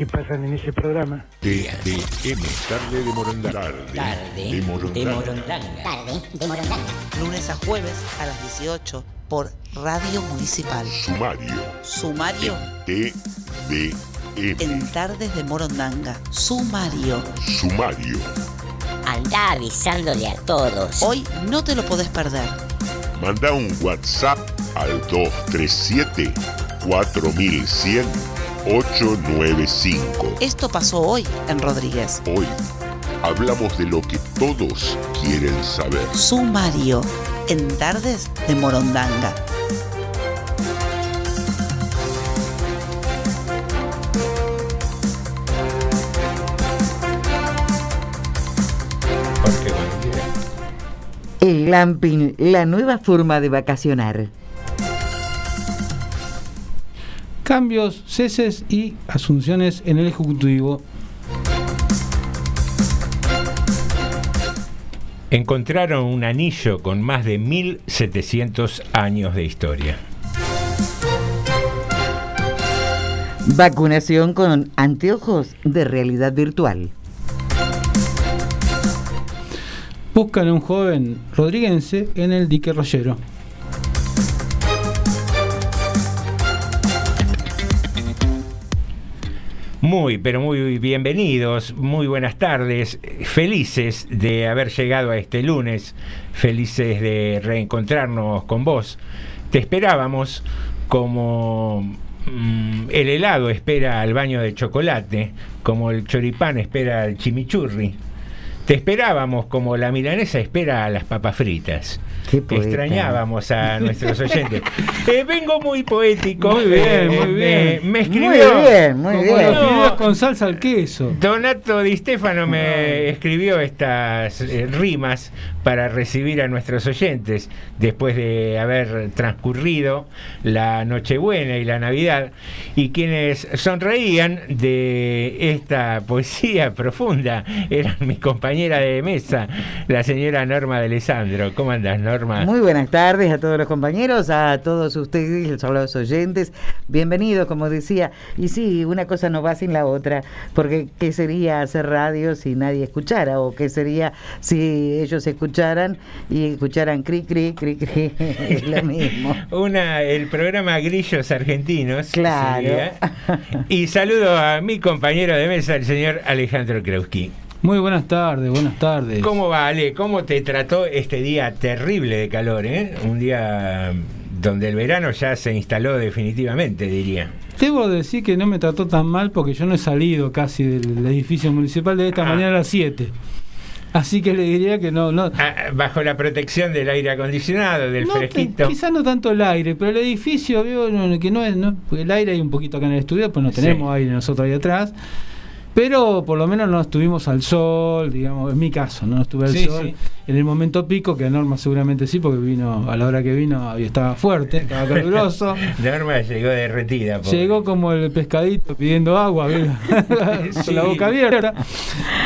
que pasan en ese programa. TDM, tarde de Morondanga. Tarde de Morondanga. Tarde de Morondanga. Lunes a jueves a las 18 por Radio Municipal. Sumario. Sumario TDM. en Tardes de Morondanga. Sumario. Sumario. Anda avisándole a todos. Hoy no te lo podés perder. Manda un WhatsApp al 237 4100 895. Esto pasó hoy en Rodríguez. Hoy hablamos de lo que todos quieren saber. Sumario en Tardes de Morondanga. El glamping, la nueva forma de vacacionar. Cambios, ceses y asunciones en el Ejecutivo. Encontraron un anillo con más de 1700 años de historia. Vacunación con anteojos de realidad virtual. Buscan a un joven rodriguense en el dique Rollero. Muy, pero muy bienvenidos, muy buenas tardes, felices de haber llegado a este lunes, felices de reencontrarnos con vos. Te esperábamos como mm, el helado espera al baño de chocolate, como el choripán espera al chimichurri. Te esperábamos como la milanesa espera a las papas fritas. Qué. Extrañábamos a nuestros oyentes. Eh, vengo muy poético. Muy bien, eh, muy me- bien. Me, Muy escribió. bien, muy Como bien. No. fideos con salsa al queso. Donato Di Stefano me escribió estas eh, rimas para recibir a nuestros oyentes después de haber transcurrido la Nochebuena y la Navidad y quienes sonreían de esta poesía profunda eran mi compañera de mesa, la señora Norma de Alessandro. ¿Cómo andas, Norma? Muy buenas tardes a todos los compañeros, a todos ustedes, a los oyentes. Bienvenidos, como decía. Y sí, una cosa no va sin la otra, porque ¿qué sería hacer radio si nadie escuchara? ¿O qué sería si ellos escucharan y escucharan cri, cri, cri, cri? es lo mismo. Una, el programa Grillos Argentinos. Claro. sería. Y saludo a mi compañero de mesa, el señor Alejandro Krauski. Muy buenas tardes, buenas tardes. ¿Cómo va, Ale? ¿Cómo te trató este día terrible de calor, eh? Un día donde el verano ya se instaló definitivamente, diría. Debo decir que no me trató tan mal porque yo no he salido casi del edificio municipal de esta Ah. mañana a las 7. Así que le diría que no, no, Ah, bajo la protección del aire acondicionado, del No, fresquito. quizás no tanto el aire, pero el edificio, veo que no es, no, el aire hay un poquito acá en el estudio, pues no Sí. tenemos aire nosotros ahí atrás. Pero por lo menos no estuvimos al sol, digamos, en mi caso, no estuve al Sí, sol sí. en el momento pico, que a Norma seguramente sí, porque vino a la hora que vino y estaba fuerte, estaba caluroso. Norma llegó derretida. pobre. Llegó como el pescadito pidiendo agua, con Sí. la boca abierta.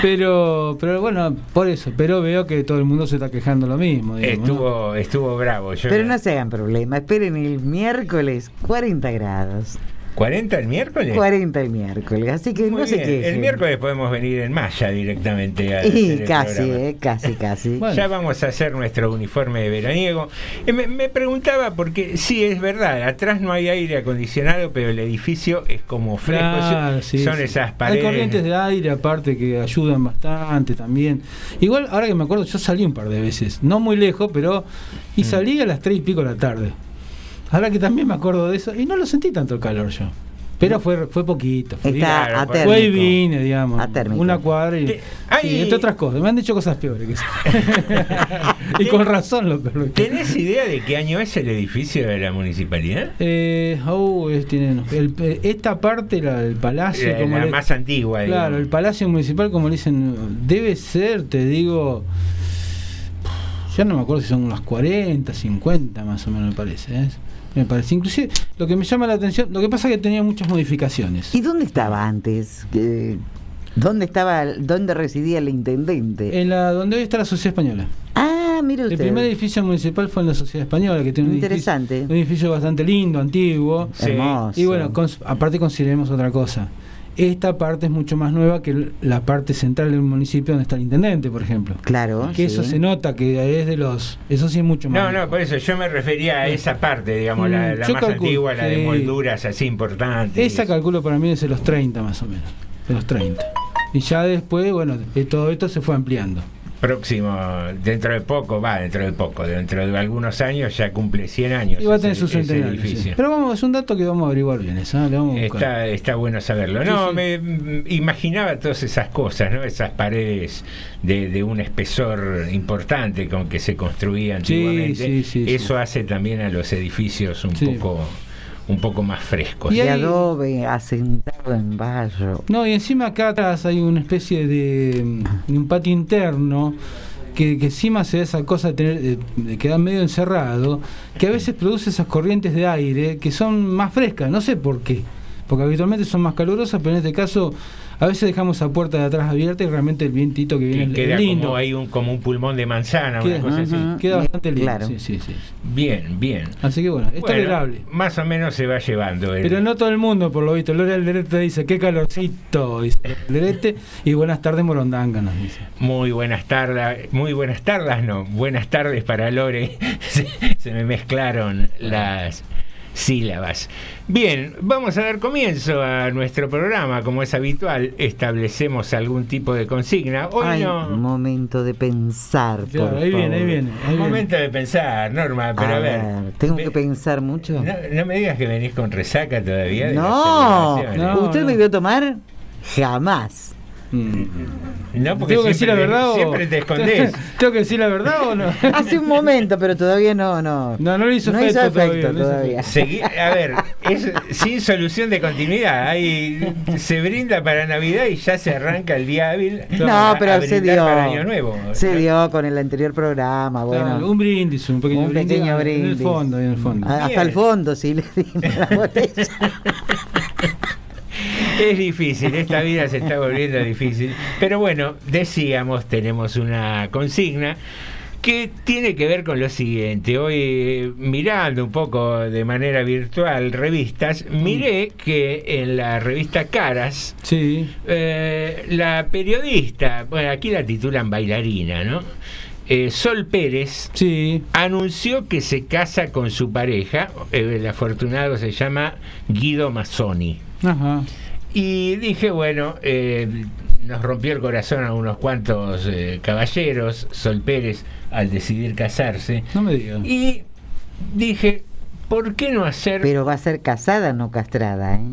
Pero, pero bueno, por eso. Pero veo que todo el mundo se está quejando lo mismo. digamos, ¿no? Estuvo, estuvo bravo. Yo Pero no se hagan problema, esperen el miércoles 40 grados. ¿40 el miércoles? 40 el miércoles, así que Muy no bien. quejen. El miércoles podemos venir en malla directamente a Y el casi, eh, casi, casi. Ya vamos a hacer nuestro uniforme de veraniego. Eh, me, me preguntaba, porque sí, es verdad, atrás no hay aire acondicionado, pero el edificio es como fresco. Son sí, son sí. esas Hay paredes. corrientes de aire aparte que ayudan bastante también. Igual, ahora que me acuerdo, yo salí un par de veces, no muy lejos, pero. Y Mm. salí a las tres y pico de la tarde. Ahora que también me acuerdo de eso, y no lo sentí tanto el calor yo. Pero fue, fue poquito. Fue, Está Fue atérmico. y vine, digamos. Atérmico. Una cuadra y. Entre otras cosas. Me han dicho cosas peores que eso. y con razón lo peor. ¿Tenés idea de qué año es el edificio de la municipalidad? Eh, oh, es- tienen- el- eh, esta parte, la, el palacio, La, como la le- más antigua. Claro, digamos. el Palacio Municipal, como le dicen, debe ser, te digo, ya no me acuerdo si son unos 40, 50 más o menos me parece. ¿eh? Me parece. Inclusive, lo que me llama la atención, lo que pasa es que tenía muchas modificaciones. ¿Y dónde estaba antes? ¿Qué- ¿Dónde estaba, dónde residía el intendente? En la donde hoy está la Sociedad Española. Ah, mire El usted. primer edificio municipal fue en la Sociedad Española, que tiene un Interesante. edificio, un edificio bastante lindo, antiguo. Sí. Hermoso. Y bueno, cons- aparte consideremos otra cosa. Esta parte es mucho más nueva que la parte central del municipio donde está el intendente, por ejemplo. Claro. Que eso se nota que es de los. Eso sí es mucho más. No, no, por eso yo me refería a esa parte, digamos, la, Mm, la más calculo, antigua, la de molduras así importantes. Esa calculo para mí es de los 30 más o menos. De los 30. Y ya después, bueno, todo esto se fue ampliando. Próximo, dentro de poco, va, dentro de poco, dentro de algunos años ya cumple 100 años. Y va a tener ese- su centenario. sí. Pero vamos, es un dato que vamos a averiguar bien. ¿eh? Vamos a. Está, está bueno saberlo. No, sí. me mm, imaginaba todas esas cosas, ¿no? Esas paredes de, de un espesor importante con que se construía antiguamente. sí, sí, sí. Eso hace también a los edificios un poco un poco más frescos. Y De hay- adobe, asentado en barro. No, y encima acá atrás hay una especie de, de un patio interno que, que encima se da esa cosa de, tener, de, de quedar medio encerrado, que a veces produce esas corrientes de aire que son más frescas, no sé por qué, porque habitualmente son más calurosas, pero en este caso a veces dejamos esa puerta de atrás abierta y realmente el vientito que viene queda lindo. como, hay un, como un pulmón de manzana, Queda, una cosa así. Queda bastante lindo. Claro. sí, sí, sí. Bien, bien. Así que bueno, es Bueno, tolerable. Más o menos se va llevando. el- Pero no todo el mundo, por lo visto. Lore Alderete dice, qué calorcito, dice Alderete, y buenas tardes, Morondanga, nos dice. Muy buenas tardes, muy buenas tardes, no, buenas tardes para Lore. Se, se me mezclaron las sílabas. Bien, vamos a dar comienzo a nuestro programa. Como es habitual, establecemos algún tipo de consigna. Hoy Ay, no. momento de pensar, Claro, por ahí viene, ahí favor. viene. ahí viene. Momento de pensar, Norma, pero a, ver. ¿Tengo ve- que pensar mucho? No, no me digas que venís con resaca todavía. de No. No, ¿usted no. me vio tomar? Jamás. Mm. No, porque ¿Tengo que decir la siempre, verdad o- siempre te escondés. ¿Tengo que decir la verdad o no? Hace un momento, pero todavía no, no. No, no le hizo No efecto, hizo efecto todavía. a ver, es sin solución de continuidad. Hay, se brinda para Navidad y ya se arranca el día hábil. No, a- pero a se dio. Para Año Nuevo. Se dio con el anterior programa, bueno. Claro, un brindis, un pequeño Un brindis. pequeño En el fondo, en el fondo. Hasta Bien. el fondo, sí, le dimos la botella. Es difícil, esta vida se está volviendo difícil. Pero bueno, decíamos, tenemos una consigna que tiene que ver con lo siguiente. Hoy, mirando un poco de manera virtual revistas, miré que en la revista Caras, Sí. eh, la periodista, bueno, aquí la titulan bailarina, ¿no? Eh, Sol Pérez Sí. anunció que se casa con su pareja, eh, el afortunado se llama Guido Mazzoni. Ajá. Y dije, bueno, eh, nos rompió el corazón a unos cuantos eh, caballeros, Sol Pérez, al decidir casarse. No me digas. Y dije, ¿por qué no hacer... Pero va a ser casada, no castrada, ¿eh?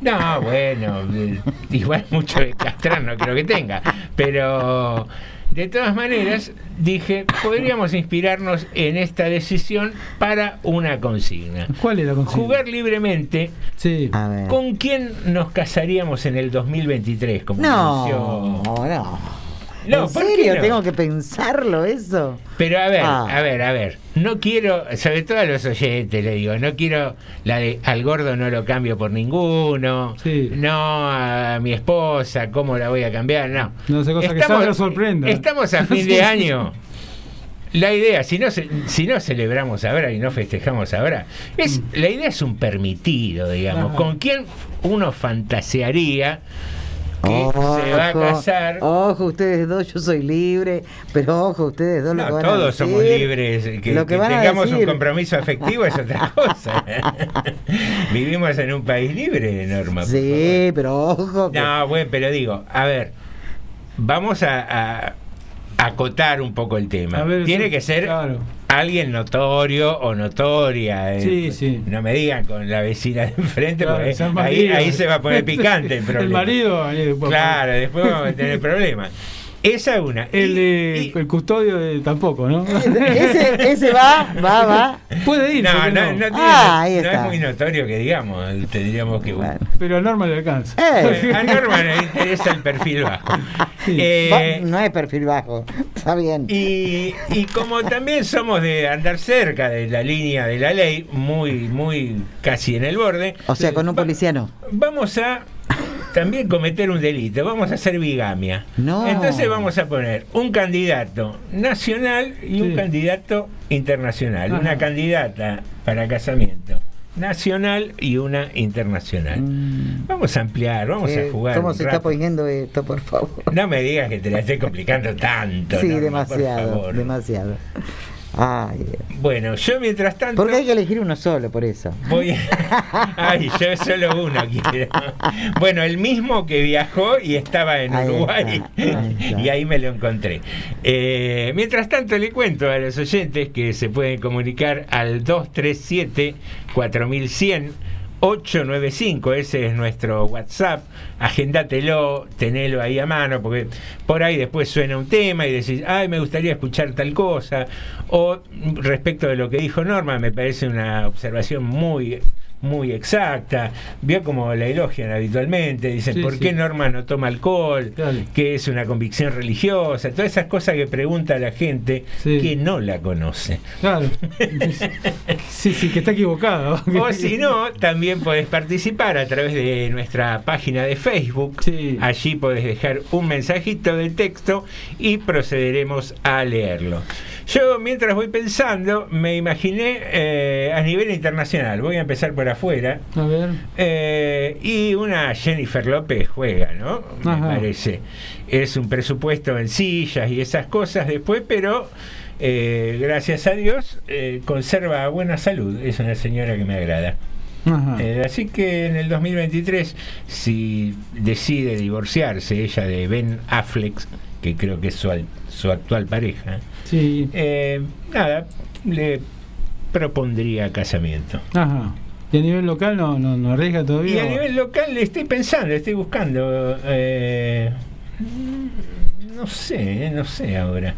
No, bueno, igual mucho de castrar no creo que tenga, pero de todas maneras dije, podríamos inspirarnos en esta decisión para una consigna. ¿Cuál es la consigna? Jugar libremente Sí. A ver. con quién nos casaríamos en el 2023, como No, no. No, ¿En ¿por qué serio? no? ¿Tengo que pensarlo eso? Pero a ver, Ah. a ver, a ver. No quiero, sobre todo a los oyentes le digo, no quiero la de al gordo no lo cambio por ninguno. No a mi esposa, ¿cómo la voy a cambiar? No. No sé cosa que salga no sorprenda. Estamos a fin Sí. de año. La idea, si no, si no celebramos ahora y no festejamos ahora, es, la idea es un permitido, digamos. Ajá. ¿Con quién uno fantasearía que se va a casar? Ojo, ustedes dos, yo soy libre, pero ojo, ustedes dos lo No, que van a todos decir, somos libres. Que, lo que que van a tengamos un decir. compromiso afectivo es otra cosa. Vivimos en un país libre, Norma. Sí, pero ojo. que- No, bueno, pero digo, a ver, vamos a, a acotar un poco el tema. A ver, Tiene sí, que ser alguien notorio o notoria. eh. Sí, sí. No me digan con la vecina de enfrente, Claro, porque ahí, se va a poner picante el problema. El marido. Claro, después vamos a tener problemas. Esa es una. El, de- el custodio de- tampoco, ¿no? Ese, ese va, va, va. Puede ir. No, ¿por qué no, no? no, tiene- Ah, ahí no está. es muy notorio que digamos, tendríamos que... Pero a Norma le alcanza. Eh. A Norma le interesa el perfil bajo. Eh, Va- no es perfil bajo, está bien. y, y como también somos de andar cerca de la línea de la ley, muy, muy casi en el borde, O sea, con un policiano. vamos a también cometer un delito, vamos a hacer bigamia. No. Entonces vamos a poner un candidato nacional y un candidato internacional, Ajá. una candidata para casamiento nacional y una internacional. Vamos a ampliar, vamos Eh, a jugar. ¿Cómo se está poniendo esto, por favor? No me digas que te la estoy complicando tanto. Sí, por demasiado, Ay, Bueno, yo mientras tanto porque hay que elegir uno solo, por eso. voy. Ay, yo solo uno quiero. Bueno, el mismo que viajó y estaba en Ahí Uruguay. está, ahí está. y ahí me lo encontré. Eh, mientras tanto, le cuento a los oyentes que se pueden comunicar al 237 4100. 895, ese es nuestro WhatsApp. Agéndatelo, tenelo ahí a mano, porque por ahí después suena un tema y decís, ay, me gustaría escuchar tal cosa. O respecto de lo que dijo Norma, me parece una observación muy muy exacta, vio como la elogian habitualmente, dicen, Sí, ¿por sí. qué Norma no toma alcohol? Claro. que es una convicción religiosa? Todas esas cosas que pregunta la gente Sí. que no la conoce. Claro. Sí, sí, que está equivocada. O si no, también podés participar a través de nuestra página de Facebook. Allí podés dejar un mensajito de texto y procederemos a leerlo. Yo, mientras voy pensando, me imaginé eh, a nivel internacional. Voy a empezar por afuera. A ver. Eh, y una Jennifer López juega, ¿no? Me parece. Es un presupuesto en sillas y esas cosas después, pero eh, gracias a Dios eh, conserva buena salud. Es una señora que me agrada. Eh, así que en el 2023, si decide divorciarse ella de Ben Affleck, que creo que es su, su actual pareja, Sí. eh, nada, le propondría casamiento. Ajá. ¿Y a nivel local no, no, no arriesga todavía? Y a nivel local le estoy pensando, estoy buscando. eh, no sé, eh, no sé ahora.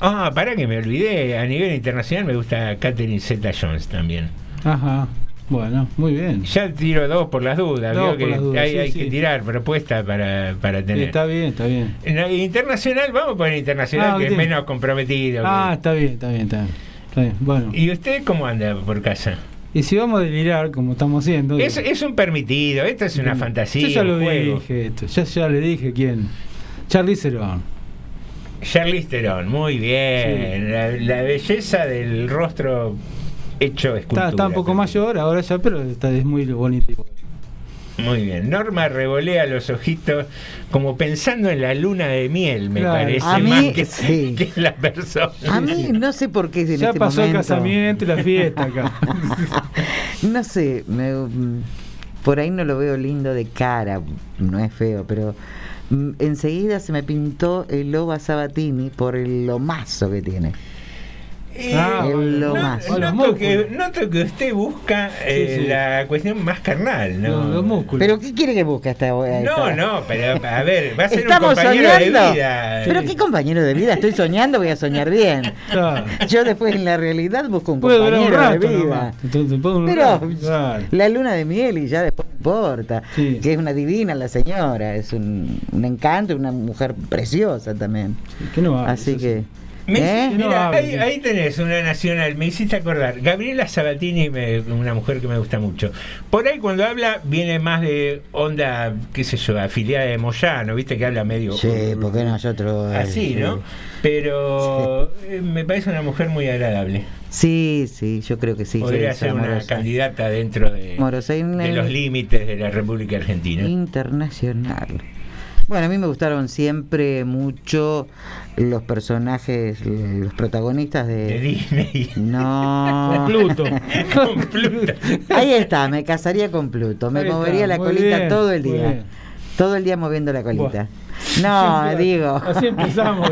Ah, para que me olvidé. A nivel internacional me gusta Catherine Zeta Jones también. Ajá. Bueno, muy bien. Ya tiro dos por las dudas. Dos que las dudas, hay, sí, hay sí. que tirar propuestas para, para tener. Está bien, está bien. Y internacional, vamos por el internacional, Ah, que es menos comprometido. Ah, está bien, está bien, está bien. Está bien. Bueno. ¿Y usted cómo anda por casa? Y si vamos a delirar, como estamos haciendo. Es, es un permitido, esto es una fantasía. Yo ya lo juego. dije, esto. Ya, ya le dije quién. Charlie Theron. Charlize Theron, muy bien. La, la belleza del rostro hecho escultura. Está, está un poco mayor ahora ya, pero está, es muy bonito. Muy bien. Norma revolea los ojitos como pensando en la luna de miel, me Claro. parece, A mí, más que, sí. que la persona. A mí no sé por qué en Ya este pasó el casamiento y la fiesta acá. No sé, me, por ahí no lo veo lindo de cara, no es feo, pero mm, enseguida se me pintó el Loba Sabatini por el lomazo que tiene. Eh, Ah, el no- lomazo. noto, que, noto que usted busca eh, Sí, sí. la cuestión más carnal, ¿no? Los, los músculos. ¿Pero qué quiere que busque esta no, esta- no, pero a ver, va a ser un Estamos compañero soñando. de vida. Pero qué compañero de vida, estoy soñando, voy a soñar bien. Yo después en la realidad busco un durar un compañero rato de vida. Entonces, un Pero rato, claro. la luna de miel y ya después no importa. Sí. Que es una divina la señora, es un, un encanto, una mujer preciosa también. Que no hables, Así que... Me- ¿Eh? no Mira, hable. ahí, ahí tenés una nacional, me hiciste acordar. Gabriela Sabatini, me- una mujer que me gusta mucho. Por ahí cuando habla viene más de onda, qué sé yo, afiliada de Moyano, viste que habla medio... Sí, porque nosotros... eh, Así, sí. ¿no? Pero eh, me parece una mujer muy agradable. Sí, sí, yo creo que sí. Podría ser una candidata dentro de, de los límites de la República Argentina. Internacional. Bueno, a mí me gustaron siempre mucho los personajes, los protagonistas de... De Disney. No. Pluto. Con Pluto. Ahí está, me casaría con Pluto. Me Ahí está, movería la colita bien, todo el día. bien. Todo el día moviendo la colita. No, digo. Así empezamos.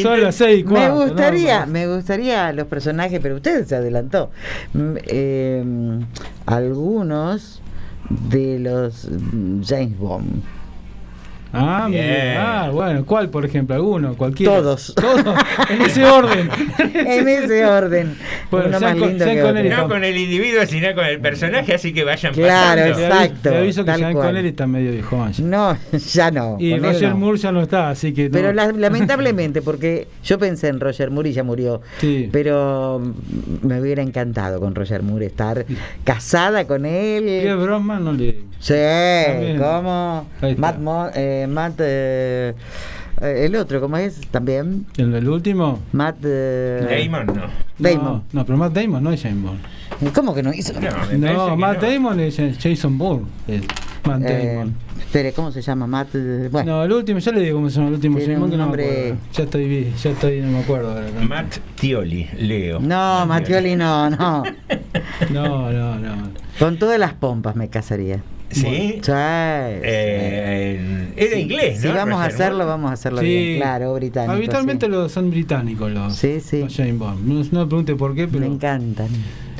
Son las seis y Me cuarto, ¿no? gustaría, me gustaría los personajes, pero usted se adelantó. Mm, eh, algunos de los James Bond. Ah, Bien. mire. ah, bueno, ¿cuál, por ejemplo? ¿Alguno? ¿Cualquiera? Todos. Todos. En ese orden. En ese orden. Bueno, Uno sean más con- lindo sean que con otro. él. No con el individuo, sino con el personaje, así que vayan Claro, pasando. Le aviso- Exacto, Le aviso que Sean. Connery está medio viejo. No, ya no. Y Roger no. Moore ya no está, así que. no. Pero la- lamentablemente, porque yo pensé en Roger Moore y ya murió. Sí. Pero me hubiera encantado con Roger Moore estar casada con Pierre él. Brosnan no le. Sí, está. Matt, Mo- eh, Matt eh, eh, el otro, ¿cómo es? También. ¿El, el último? Matt eh, Damon no. Damon. No, no, pero Matt Damon no es James Bond. ¿Cómo que no hizo? No, No, Matt no. Damon es Jason Bourne. es Matt Eh, Damon. espere, ¿cómo se llama? Matt. eh, bueno, No, el último, ya le digo cómo se llama el último Tiene un no nombre- acuerdo. Ya estoy, ya estoy, no me acuerdo ahora. Matt Tioli, Leo. no, Mattioli no, no. No, no, no. Con todas las pompas me casaría. ¿Sí? Sí, Eh, en- era inglés, Si ¿no? vamos a hacerlo, Moore? vamos a hacerlo Sí. bien, claro, británico. Habitualmente sí. los son británicos los, Sí, sí. los James Bond. No, no me pregunte por qué, Me pero. encantan.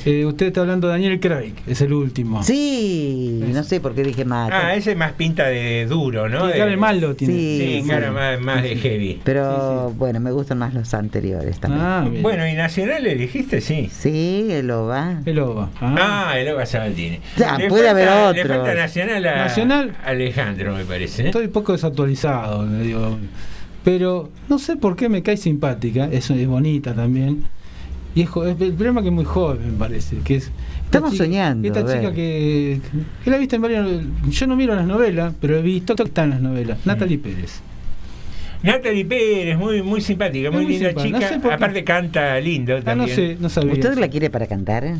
Eh, usted está hablando de Daniel Craig, es el último. Sí, no sé por qué dije Matt. Ah, ese más pinta de duro, ¿no? De- cara de malo tiene. Sí, Sí, sí. cara más, más de heavy. Pero bueno, me gustan más los anteriores también. Ah. Bueno, ¿y Nacional elegiste? Sí. Sí, el OVA. el OVA. Ah. Ah, el Ova Sabatini. Ya, Le puede haber falta- Le falta Nacional a Nacional. Alejandro, me parece. ¿eh? Estoy un poco desactualizado, le digo. Pero no sé por qué me cae simpática, es, es bonita también. Y es, el problema es que es muy joven, me parece. Que es, esta Estamos chica- soñando, Esta chica que, que la he visto en varias. Yo no miro las novelas, pero he visto que está en las novelas. Mm. Natalie Pérez. Natalie Pérez, muy, muy simpática, muy, muy linda simpática, chica. no sé. Aparte canta lindo Ah, no también. sé, no sabía. ¿Usted la quiere para cantar?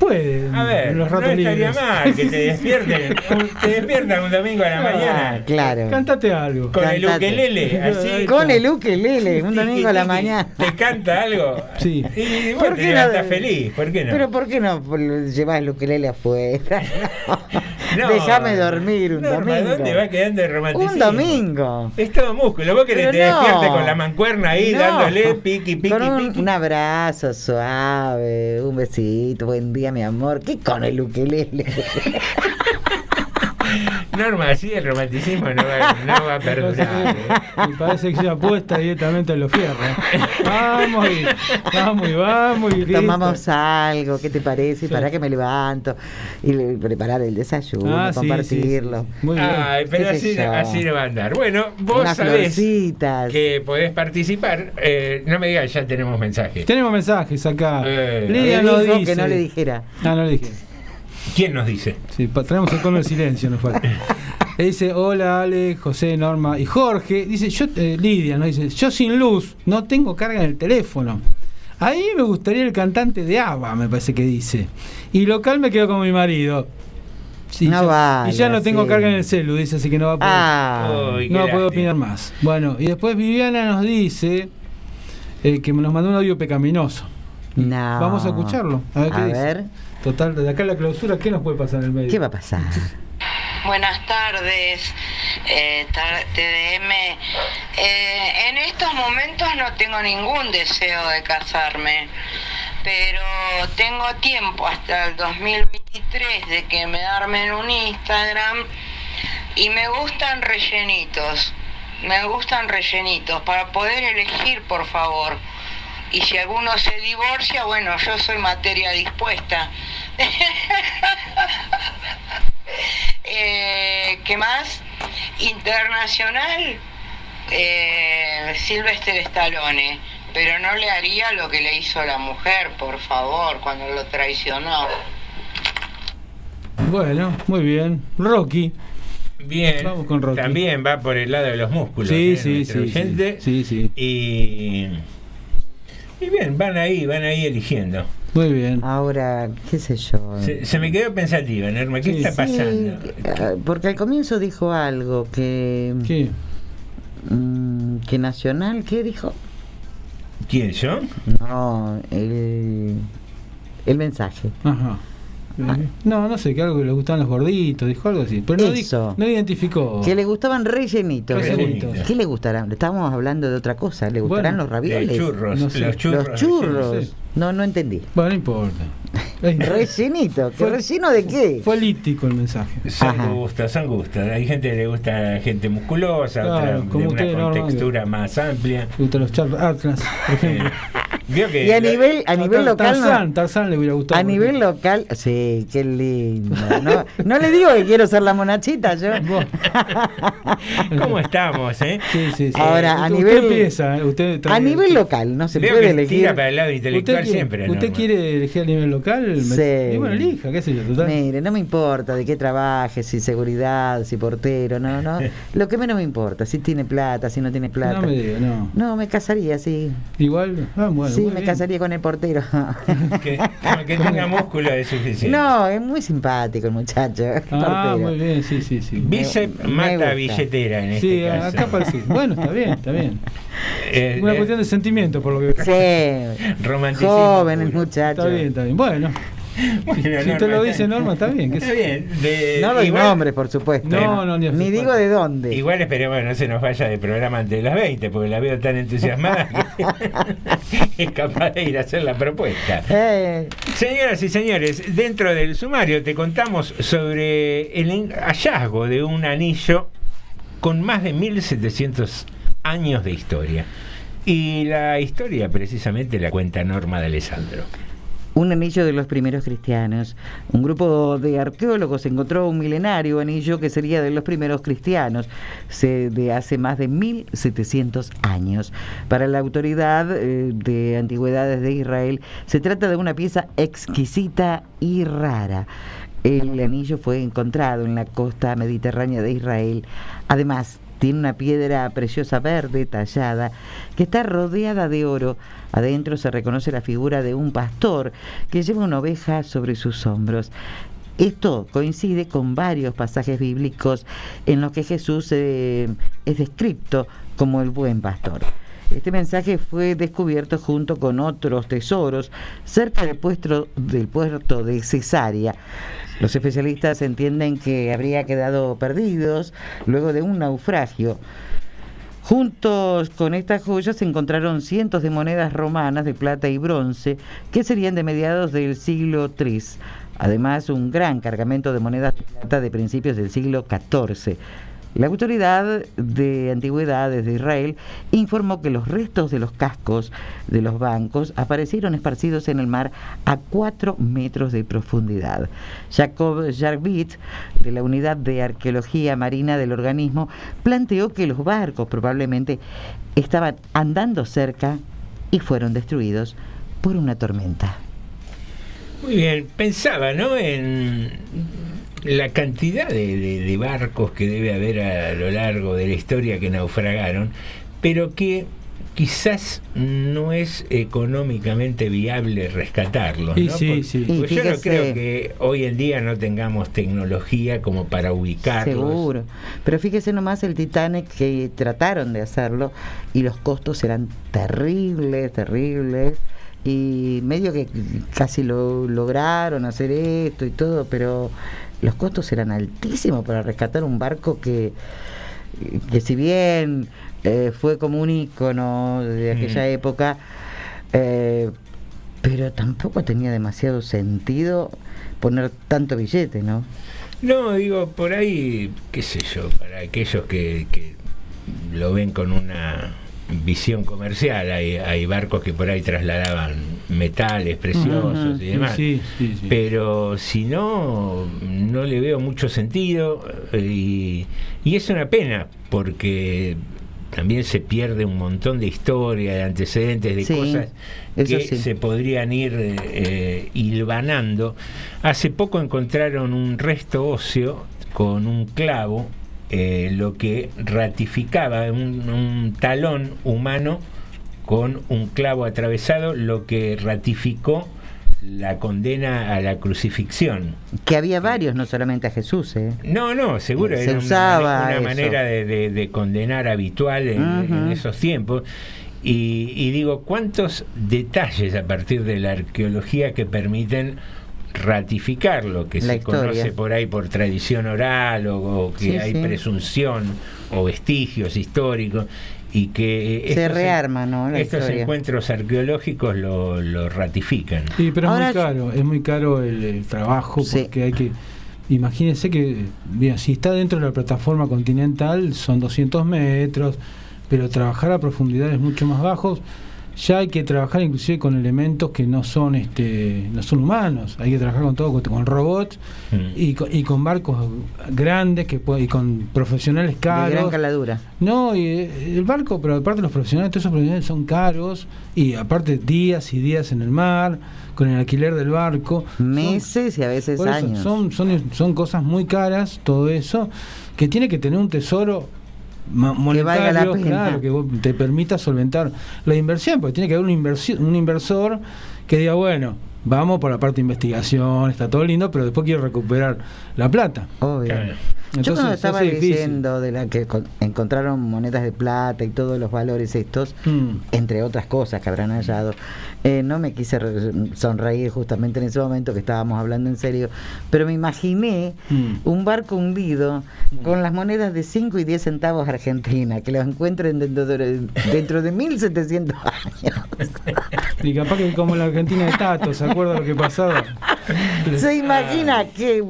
Puede, A ver, los no ratos estaría libres. mal que te despierten, un- te despiertan un domingo a la mañana Claro. Cántate algo. con el Cantate. ukelele, así. Con el ukelele, un domingo a la mañana. Te canta algo. Sí. Y ¿Por bueno, qué te no? levantas feliz, ¿por qué no? Pero ¿por qué no llevas el ukelele afuera? No, Déjame dormir un Norma, domingo. ¿Dónde va quedando el romanticismo? Un domingo. Es todo músculo. Vos querés te no. despierte con la mancuerna ahí, No. dándole piqui, piqui, Con un, piqui. un abrazo suave, un besito, buen día, mi amor. ¿Qué con el ukelele? Norma, así el romanticismo no va, no va a perdurar. ¿eh? Y parece que se apuesta directamente a los fierros. Vamos y vamos y vamos y listo. Tomamos algo, ¿qué te parece? Para que me levanto y le- preparar el desayuno, Ah, sí, compartirlo. sí, sí. Muy bien. Ay, pero ¿Qué sé así, así no va a andar. Bueno, vos Unas sabés florcitas. que podés participar. Eh, no me digas, ya tenemos mensajes. Tenemos mensajes acá. Eh, Lidia Me nos dijo dice. que no le dijera. No, no le dije. ¿Quién nos dice? Sí, traemos el cono del silencio, nos falta. Le dice, hola Ale, José, Norma y Jorge. Dice, yo, eh, Lidia, nos dice, yo sin luz no tengo carga en el teléfono. Ahí me gustaría el cantante de ABBA, me parece que dice. Y local me quedo con mi marido. Sí, No ya- vale y ya no tengo carga en el celu, dice, así que no va a poder, Ah, no puedo opinar más. Bueno, y después Viviana nos dice eh, que nos mandó un audio pecaminoso. No. Vamos a escucharlo. A ver qué A dice. Total, de acá a la clausura, ¿qué nos puede pasar en el medio? ¿Qué va a pasar? Buenas tardes, eh, tar- TDM. Eh, en estos momentos no tengo ningún deseo de casarme, pero tengo tiempo hasta el 2023 de que me armen un Instagram y me gustan rellenitos. Me gustan rellenitos para poder elegir, por favor. Y si alguno se divorcia, bueno, yo soy materia dispuesta. Eh, ¿Qué más? Internacional, eh, Sylvester Stallone, pero no le haría lo que le hizo a la mujer, por favor, cuando lo traicionó. Bueno, muy bien. Rocky. Bien, Vamos con Rocky. también va por el lado de los músculos. Sí, ¿eh? sí, sí, oyente. sí, sí. Y, y bien, van ahí, van ahí eligiendo. Muy bien. Ahora, qué sé yo. Se, se me quedó pensativa, Norma, ¿qué Sí, está pasando? eh, porque al comienzo dijo algo que. ¿Qué? Mm, que Nacional, ¿qué dijo? ¿Quién yo? No, el, el mensaje. Ajá. No, no sé, que algo que le gustaban los gorditos, dijo algo así. Pero no, di- Eso. no identificó. Que le gustaban rellenitos. Rellenitos. ¿Qué le gustarán? Estábamos hablando de otra cosa. ¿Le gustarán Bueno, los ravioles? de churros, No sé. los churros. Los churros. No, no entendí. Bueno, no importa. Rellenito. ¿Qué Fue- relleno de qué? Fue lítico el mensaje. Son Ajá. gustos, son gustos. Hay gente que le gusta gente musculosa, Claro, otra como de una contextura más amplia. Le gustan los Charles Atlas, por ejemplo. Que Y a nivel, a nivel local. no- Tarzán, Tarzán le hubiera gustado. A nivel local, sí, qué lindo. No, no le digo que quiero ser la monachita, yo. ¿Cómo estamos, eh? Sí, sí, sí. Ahora, a Usted nivel- ¿eh? usted A nivel local, no se Veo puede que elegir. tira para el lado intelectual ¿Usted, quiere, siempre. ¿Usted quiere elegir a nivel local? Me- Sí. Y bueno, elija, qué sé yo, total. Mire, no me importa de qué trabaje, si seguridad, si portero, no, no. Lo que menos me importa, si tiene plata, si no tiene plata. No me diga, no. No, me casaría, sí. Igual, ah, bueno. sí, muy me bien. casaría con el portero. Que, que tenga músculo es suficiente. no, es muy simpático el muchacho. el Ah, portero. muy bien, sí, sí, sí. Me- me mata billetera en este Sí, caso. acá parece. Bueno, está bien, está bien. Eh, Una eh, cuestión de sentimiento, por lo que Sí. romanticismo Joven el muchacho. Está bien, está bien. Bueno, Bueno, si Norma, usted lo dice, Norma, está bien. qué Está bien. de- No doy igual- nombres, por supuesto. No, no, ni Ni digo de dónde. Igual esperemos que no se nos vaya de programa antes de las 20, porque la veo tan entusiasmada que es capaz de ir a hacer la propuesta. Eh, Señoras y señores, dentro del sumario te contamos sobre el hallazgo de un anillo con más de 1700 años de historia. Y la historia precisamente la cuenta Norma de Alessandro. Un anillo de los primeros cristianos. Un grupo de arqueólogos encontró un milenario anillo que sería de los primeros cristianos, de hace más de 1700 años. Para la autoridad eh, de antigüedades de Israel, se trata de una pieza exquisita y rara. El anillo fue encontrado en la costa mediterránea de Israel. Además, tiene una piedra preciosa verde tallada que está rodeada de oro. Adentro se reconoce la figura de un pastor que lleva una oveja sobre sus hombros. Esto coincide con varios pasajes bíblicos en los que Jesús eh, es descrito como el buen pastor. Este mensaje fue descubierto junto con otros tesoros cerca del puesto, del puerto de Cesarea. Los especialistas entienden que habría quedado perdidos luego de un naufragio. Juntos con estas joyas se encontraron cientos de monedas romanas de plata y bronce que serían de mediados del siglo III. Además, un gran cargamento de monedas de plata de principios del siglo XIV. La autoridad de antigüedades de Israel informó que los restos de los cascos de los bancos aparecieron esparcidos en el mar a 4 metros de profundidad. Jacob Jarvit, de la Unidad de Arqueología Marina del organismo, planteó que los barcos probablemente estaban andando cerca y fueron destruidos por una tormenta. Muy bien, pensaba, ¿no? La cantidad de, de- de barcos que debe haber a lo largo de la historia que naufragaron, pero que quizás no es económicamente viable rescatarlos. ¿no? sí, Porque- sí. Yo no creo que hoy en día no tengamos tecnología como para ubicarlos. Seguro. Pero fíjese nomás el Titanic que trataron de hacerlo y los costos eran terribles, terribles. y medio que casi lo lograron hacer esto y todo, pero los costos eran altísimos para rescatar un barco que, que si bien eh, fue como un ícono de aquella Mm. época, eh, pero tampoco tenía demasiado sentido poner tanto billete, ¿no? No, digo, por ahí, qué sé yo, para aquellos que, que lo ven con una visión comercial, hay, hay barcos que por ahí trasladaban metales preciosos y demás. sí, sí, sí. Pero si no, no le veo mucho sentido eh, y, y es una pena porque también se pierde un montón de historia, de antecedentes, de Sí, cosas que sí. se podrían ir eh, eh, hilvanando. Hace poco encontraron un resto óseo con un clavo, eh, lo que ratificaba un, un talón humano con un clavo atravesado, lo que ratificó la condena a la crucifixión. Que había varios, no solamente a Jesús, ¿eh? No, no, seguro, Se era usaba una, manera de, de- de condenar habitual en, esos tiempos. Y, y digo, ¿cuántos detalles a partir de la arqueología que permiten ratificar lo que La se historia. conoce por ahí por tradición oral o, o que Sí, hay sí. presunción o vestigios históricos y que Se estos- rearma, ¿no? La estos historia. encuentros arqueológicos lo, lo ratifican. Sí, pero Ahora es muy caro, es muy caro el, el trabajo Sí. porque hay que imagínense que bien, si está dentro de la plataforma continental son 200 metros, pero trabajar a profundidades mucho más bajos ya hay que trabajar inclusive con elementos que no son este no son humanos, hay que trabajar con todo con, con robots Mm. y, con, y con barcos grandes que y con profesionales De gran caros. caladura. No, y eh, el barco, pero aparte los profesionales, todos esos profesionales son caros y aparte días y días en el mar, con el alquiler del barco. Meses y a veces años. son, son, son cosas muy caras, todo eso, que tiene que tener un tesoro ma- Que valga la monetario, pena. claro, que vos te permita solventar la inversión, porque tiene que haber un, inversión, un inversor que diga, bueno, vamos por la parte de investigación, está todo lindo, pero después quiero recuperar la plata. Obvio. Claro. Yo cuando estaba diciendo de la que con- encontraron monedas de plata y todos los valores estos, Mm. entre otras cosas que habrán hallado, eh, no me quise re- sonreír justamente en ese momento que estábamos hablando en serio, pero me imaginé Mm. un barco hundido con las monedas de 5 y 10 centavos argentina, que los encuentren dentro de, dentro de 1700 años. Y capaz que como la Argentina de Tato, ¿se acuerda lo que pasaba? ¿Se imagina que...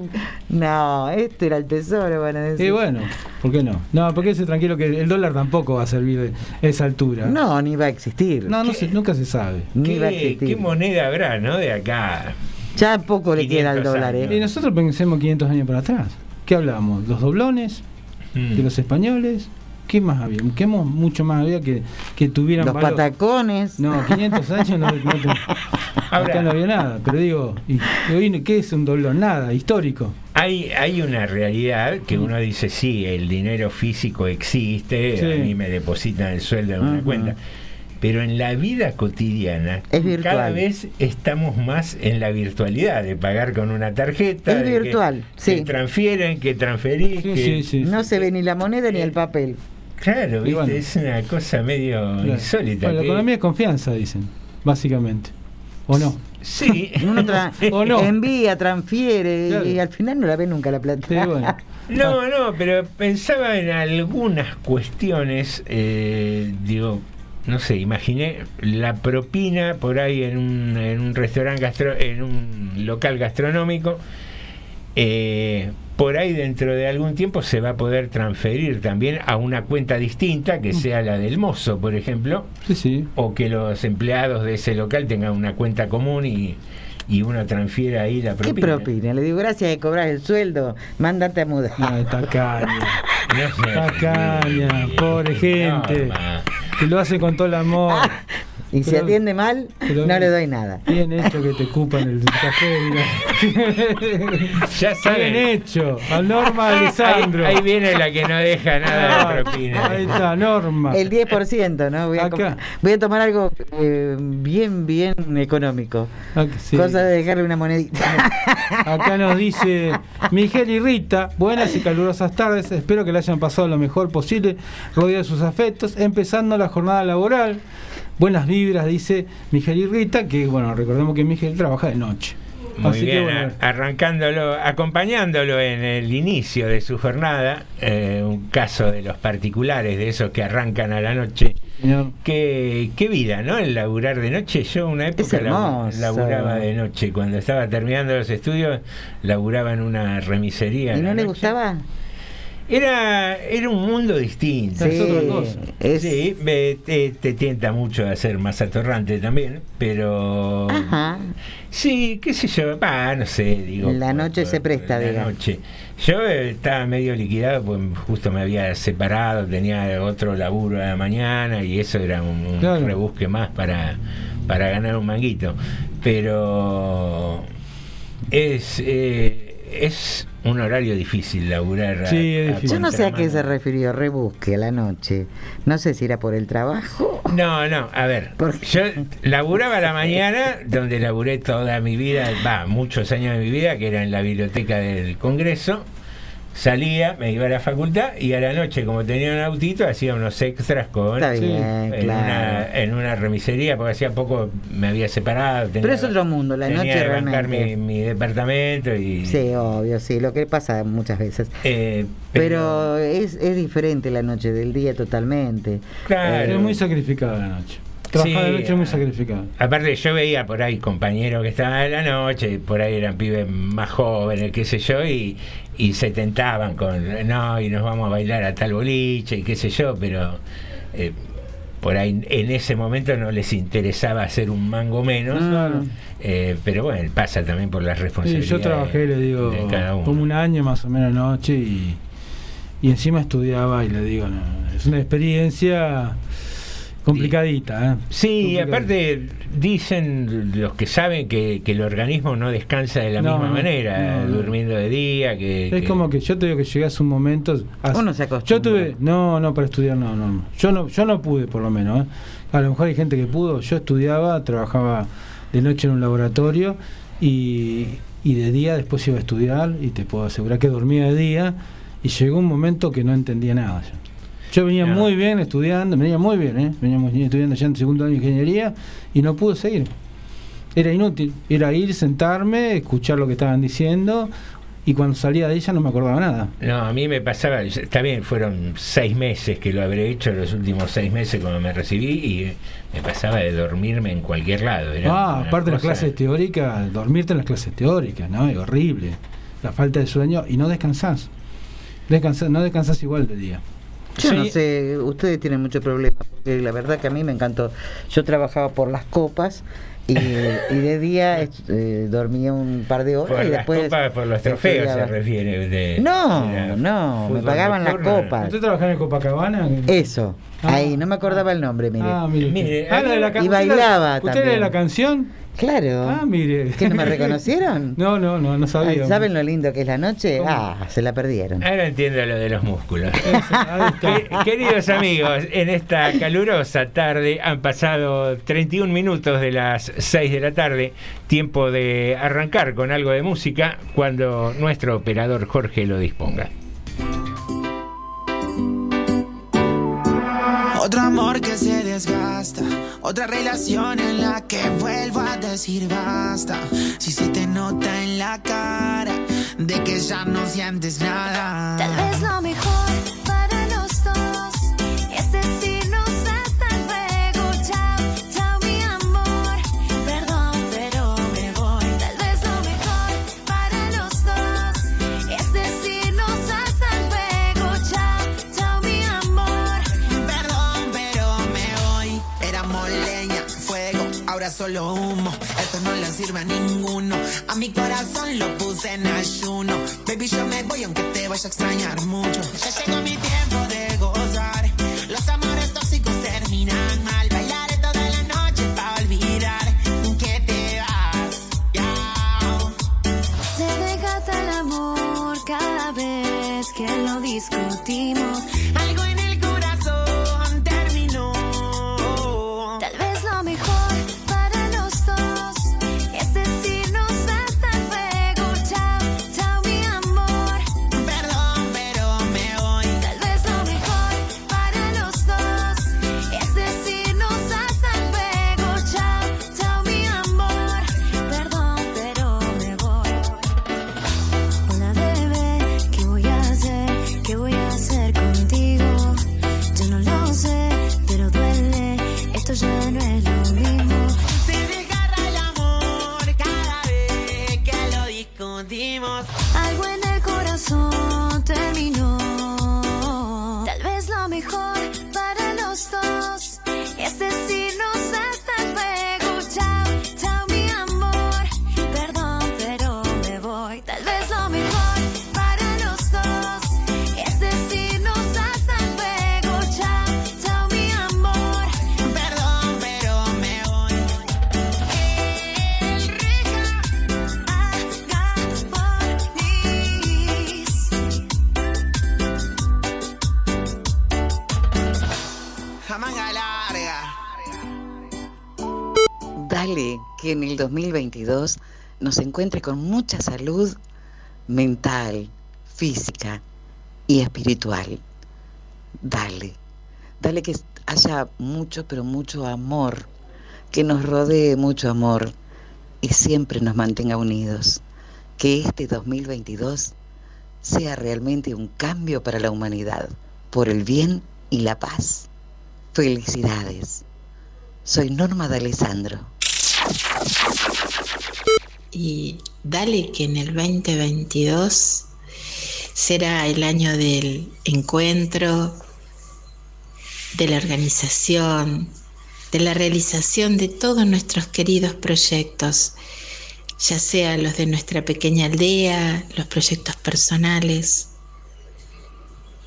No, este era el tesoro, van a decir. Y bueno, ¿por qué no? No, porque ese tranquilo que el dólar tampoco va a servir de esa altura. No, ni va a existir. no, no se- nunca se sabe. Ni va a ¿Qué, existir. qué moneda habrá, no? De acá. Ya poco le 500 queda al dólar, años. ¿eh? Y nosotros pensemos 500 años para atrás. ¿Qué hablamos? ¿Los doblones? Mm. ¿De los españoles? ¿Qué más había? ¿Qué mucho más había que, que tuvieran Los valor? patacones. No, 500 años no, no te- Ahora- acá no había nada. Pero digo, ¿y, y hoy qué es un doblón? Nada, histórico. Hay, hay una realidad que uno dice, sí, el dinero físico existe, Sí. a mí me depositan el sueldo en una cuenta, pero en la vida cotidiana Es cada vez estamos más en la virtualidad, de pagar con una tarjeta, Es que- virtual, que sí. transfieren, que transferís, Sí, que- sí, sí. No se ve ni la moneda ni el papel. Claro, ¿viste? bueno. es una cosa medio Claro. insólita. Bueno, la economía es confianza, dicen, básicamente. ¿O no? Sí, Uno tra- ¿O no? envía, transfiere Claro. y al final no la ve nunca la plata. Sí, bueno. No, no, pero pensaba en algunas cuestiones, eh, digo, no sé, imaginé la propina por ahí en un, en un restaurante, gastro, en un local gastronómico, eh, por ahí dentro de algún tiempo se va a poder transferir también a una cuenta distinta, que sea la del mozo, por ejemplo, Sí, sí. o que los empleados de ese local tengan una cuenta común y, y uno transfiere ahí la ¿Qué propina. propina? Le digo, gracias de cobrar el sueldo, mándate a mudar. Ay, tacaña. No sé. Tacaña, pobre gente. Que lo hace con todo el amor. Y si Pero- atiende mal, pero- no le doy nada. Bien hecho que te ocupan el café. mira. Ya saben. Bien hecho. A Norma Alessandro. Ahí, ahí viene la que no deja nada Ah, de propina. Ahí está, Norma. El 10%, ¿no? Voy a, Acá. voy a tomar algo eh, bien, bien económico. Ah, sí. Cosa de dejarle una monedita. Acá nos dice Miguel y Rita, buenas y calurosas tardes, espero que le hayan pasado lo mejor posible, rodeado de sus afectos, empezando la jornada laboral. buenas vibras, dice Miguel y Rita, que bueno, recordemos que Miguel trabaja de noche. Muy Así que, bien, bueno. arrancándolo, acompañándolo en el inicio de su jornada, eh, un caso de los particulares, de esos que arrancan a la noche. Qué, qué vida, ¿no? El laburar de noche. Yo una época laburaba de noche. Cuando estaba terminando los estudios, laburaba en una remisería. ¿Y no le noche. gustaba? Era, era un mundo distinto. Sí, es otra cosa. es- Sí, me- te, te tienta mucho a ser más atorrante también, pero... Ajá. Sí, qué sé yo, va, no sé, digo. La noche se presta, la diga. noche. Yo estaba medio liquidado, pues justo me había separado, tenía otro laburo a la mañana y eso era un, un Claro. rebusque más para, para ganar un manguito. Pero es, eh, es un horario difícil laburar. a- Sí, es a difícil. Yo no sé a qué se refirió, rebusque a la noche. No sé si era por el trabajo. No, no, a ver, yo laburaba a la mañana, donde laburé toda mi vida, va, muchos años de mi vida, que era en la biblioteca del Congreso. Salía, me iba a la facultad y a la noche, como tenía un autito, hacía unos extras con Está bien, en, claro. una, en una remisería, porque hacía poco me había separado. tenía- Pero es otro mundo, la tenía noche que realmente. mi, mi departamento y Sí, obvio, sí, lo que pasa muchas veces. eh, Pero es, es diferente la noche del día totalmente. Claro. Es muy sacrificada la noche. Trabajar Sí, de noche es muy ah. sacrificado. Aparte yo veía por ahí compañeros que estaban en la noche, por ahí eran pibes más jóvenes, qué sé yo, y, y se tentaban con, no, y nos vamos a bailar a tal boliche, y qué sé yo, pero eh, por ahí en ese momento no les interesaba hacer un mango menos, eh, pero bueno, pasa también por las Sí, responsabilidades yo trabajé, le digo, como un año más o menos noche y, y encima estudiaba y le digo, no, es una experiencia complicadita. ¿eh? Sí, aparte dicen los que saben que, que el organismo no descansa de la No, misma manera, no, no. durmiendo de día, que... Es que- como que yo te digo que llegué a un momento. hace- Uno se Yo acostumbra. tuve. No, no, para estudiar no, no. Yo no, yo no pude, por lo menos. ¿eh? A lo mejor hay gente que pudo. Yo estudiaba, trabajaba de noche en un laboratorio y, y de día después iba a estudiar y te puedo asegurar que dormía de día y llegó un momento que no entendía nada. Yo, Yo venía muy bien estudiando, venía muy bien, ¿eh? venía muy bien estudiando ya en segundo año de ingeniería y no pude seguir. Era inútil, era ir, sentarme, escuchar lo que estaban diciendo y cuando salía de ella no me acordaba nada. No, a mí me pasaba, está bien, fueron seis meses que lo habré hecho, los últimos seis meses cuando me recibí, y me pasaba de dormirme en cualquier lado. Era Ah, aparte de las clases teóricas, dormirte en las clases teóricas, ¿no? Es horrible. La falta de sueño y no descansás. Descansás, no descansás igual de día. Yo no Sí. sé, ustedes tienen mucho problema, porque la verdad que a mí me encantó. Yo trabajaba por las copas y, y de día eh, dormía un par de horas Por y las después... copas, por los trofeos se estudiaba. refiere. De, No, de no, me pagaban las copas. ¿Usted trabajaba en Copacabana? Eso, Ah. ahí, no me acordaba el nombre, mire. Ah, mire. Mire, Ah, la de la y ca- ¿usted bailaba ¿Usted era también. de la canción? Claro. Ah, mire. ¿Que no me reconocieron? No, no, no, no sabía. ¿Saben lo lindo que es la noche? ¿Cómo? Ah, se la perdieron. Ahora entiendo lo de los músculos. Queridos amigos, en esta calurosa tarde han pasado 31 minutos de las 6 de la tarde, tiempo de arrancar con algo de música cuando nuestro operador Jorge lo disponga. Otra relación en la que vuelvo a decir basta. Si se te nota en la cara de que ya no sientes nada. Tal vez lo mejor solo humo. Esto no le sirve a ninguno. A mi corazón lo puse en ayuno. Baby, yo me voy aunque te vaya a extrañar mucho. Ya llegó mi tiempo de gozar. Los amores tóxicos terminan mal. Bailaré toda la noche para olvidar que te vas. Ya. Se desgasta el amor cada vez que lo discutimos. nos encuentre con mucha salud mental, física y espiritual. Dale, dale que haya mucho, pero mucho amor, que nos rodee mucho amor y siempre nos mantenga unidos. Que este 2022 sea realmente un cambio para la humanidad, por el bien y la paz. Felicidades. Soy Norma de Alessandro y dale que en el 2022 será el año del encuentro, de la organización, de la realización de todos nuestros queridos proyectos, ya sea los de nuestra pequeña aldea, los proyectos personales,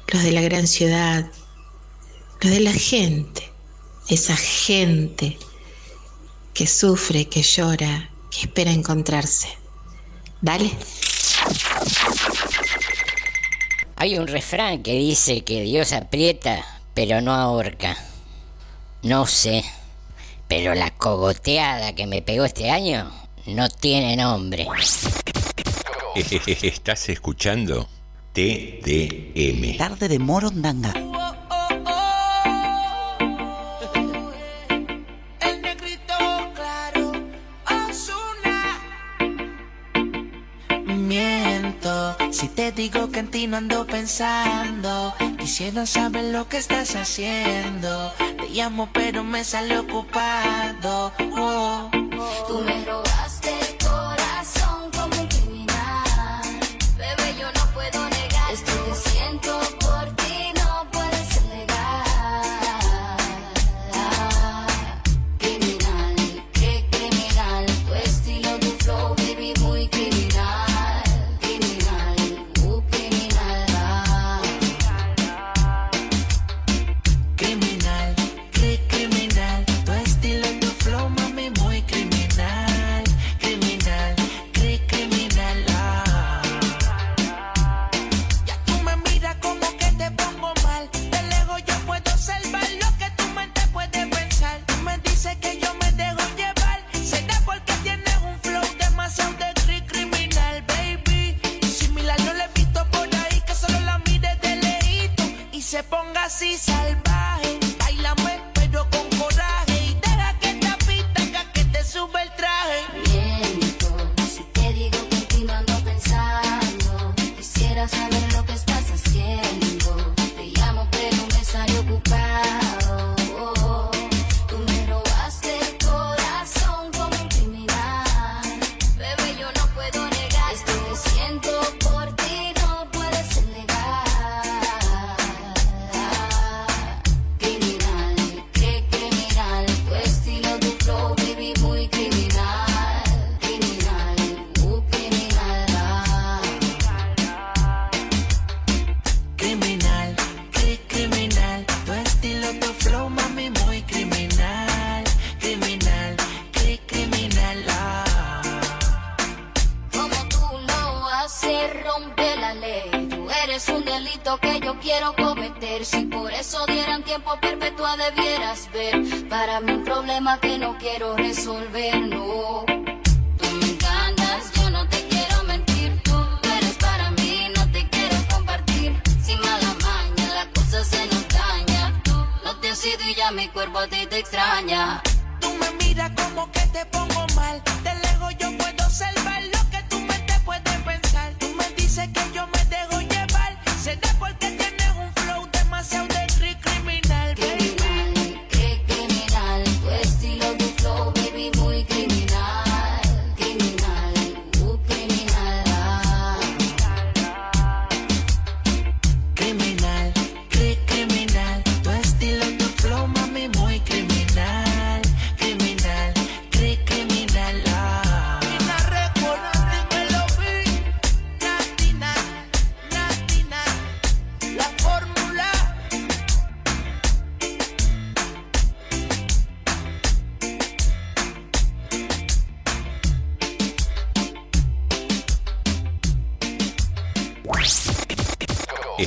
los de la gran ciudad, los de la gente, esa gente que sufre, que llora, que espera encontrarse. Dale. Hay un refrán que dice que Dios aprieta, pero no ahorca. No sé, pero la cogoteada que me pegó este año no tiene nombre. ¿Estás escuchando? TDM. Tarde de Morondanga. no ando pensando. Quisiera saber lo que estás haciendo. Te llamo pero me sale ocupado. Oh. oh. Tú me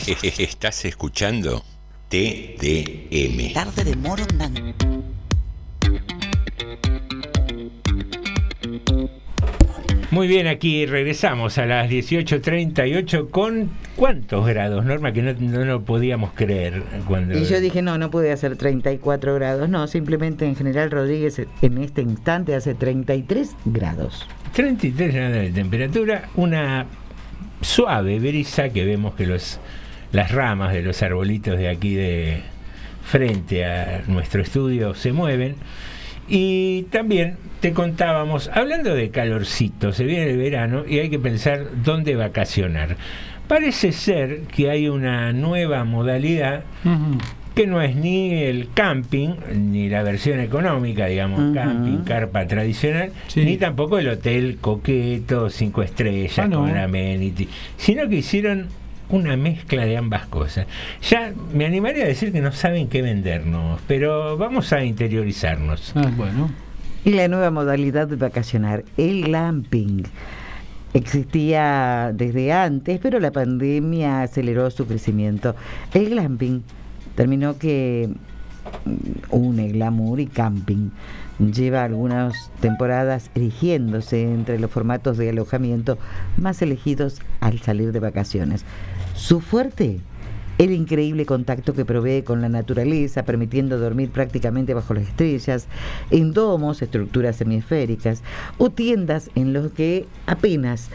Estás escuchando TDM. Tarde de Morondanga. Muy bien, aquí regresamos a las 18.38 con cuántos grados, Norma, que no, no lo podíamos creer. cuando Y yo dije, no, no pude hacer 34 grados, no, simplemente en general Rodríguez en este instante hace 33 grados. 33 grados de temperatura, una suave brisa que vemos que los las ramas de los arbolitos de aquí de frente a nuestro estudio se mueven. Y también te contábamos, hablando de calorcito, se viene el verano y hay que pensar dónde vacacionar. Parece ser que hay una nueva modalidad que no es ni el camping, ni la versión económica, digamos, camping, carpa tradicional, Sí. ni tampoco el hotel coqueto, cinco estrellas, Ah, no. con amenity, sino que hicieron una mezcla de ambas cosas. Ya me animaría a decir que no saben qué vendernos, pero vamos a interiorizarnos. Ah, bueno. Y la nueva modalidad de vacacionar, el glamping. Existía desde antes, pero la pandemia aceleró su crecimiento. El glamping terminó que mm, une glamour y camping. Lleva algunas temporadas erigiéndose entre los formatos de alojamiento más elegidos al salir de vacaciones. Su fuerte, el increíble contacto que provee con la naturaleza, permitiendo dormir prácticamente bajo las estrellas, en domos, estructuras semiesféricas o tiendas en los que apenas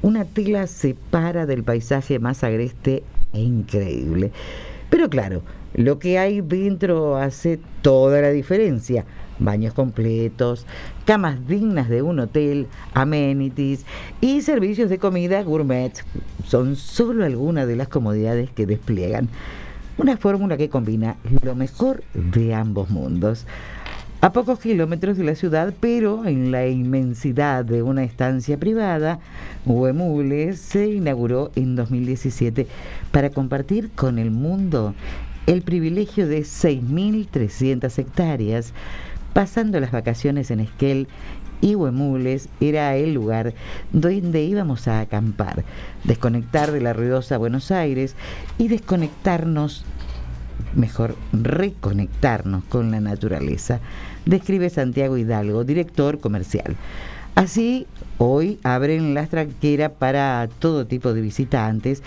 una tela separa del paisaje más agreste e increíble. Pero claro, lo que hay dentro hace toda la diferencia. Baños completos, camas dignas de un hotel, amenities y servicios de comida gourmet son solo algunas de las comodidades que despliegan. Una fórmula que combina lo mejor de ambos mundos. A pocos kilómetros de la ciudad, pero en la inmensidad de una estancia privada, Huemules se inauguró en 2017 para compartir con el mundo el privilegio de 6.300 hectáreas, pasando las vacaciones en Esquel y Huemules era el lugar donde íbamos a acampar, desconectar de la ruidosa Buenos Aires y desconectarnos mejor reconectarnos con la naturaleza, describe Santiago Hidalgo, director comercial. Así, hoy abren la tranquera para todo tipo de visitantes,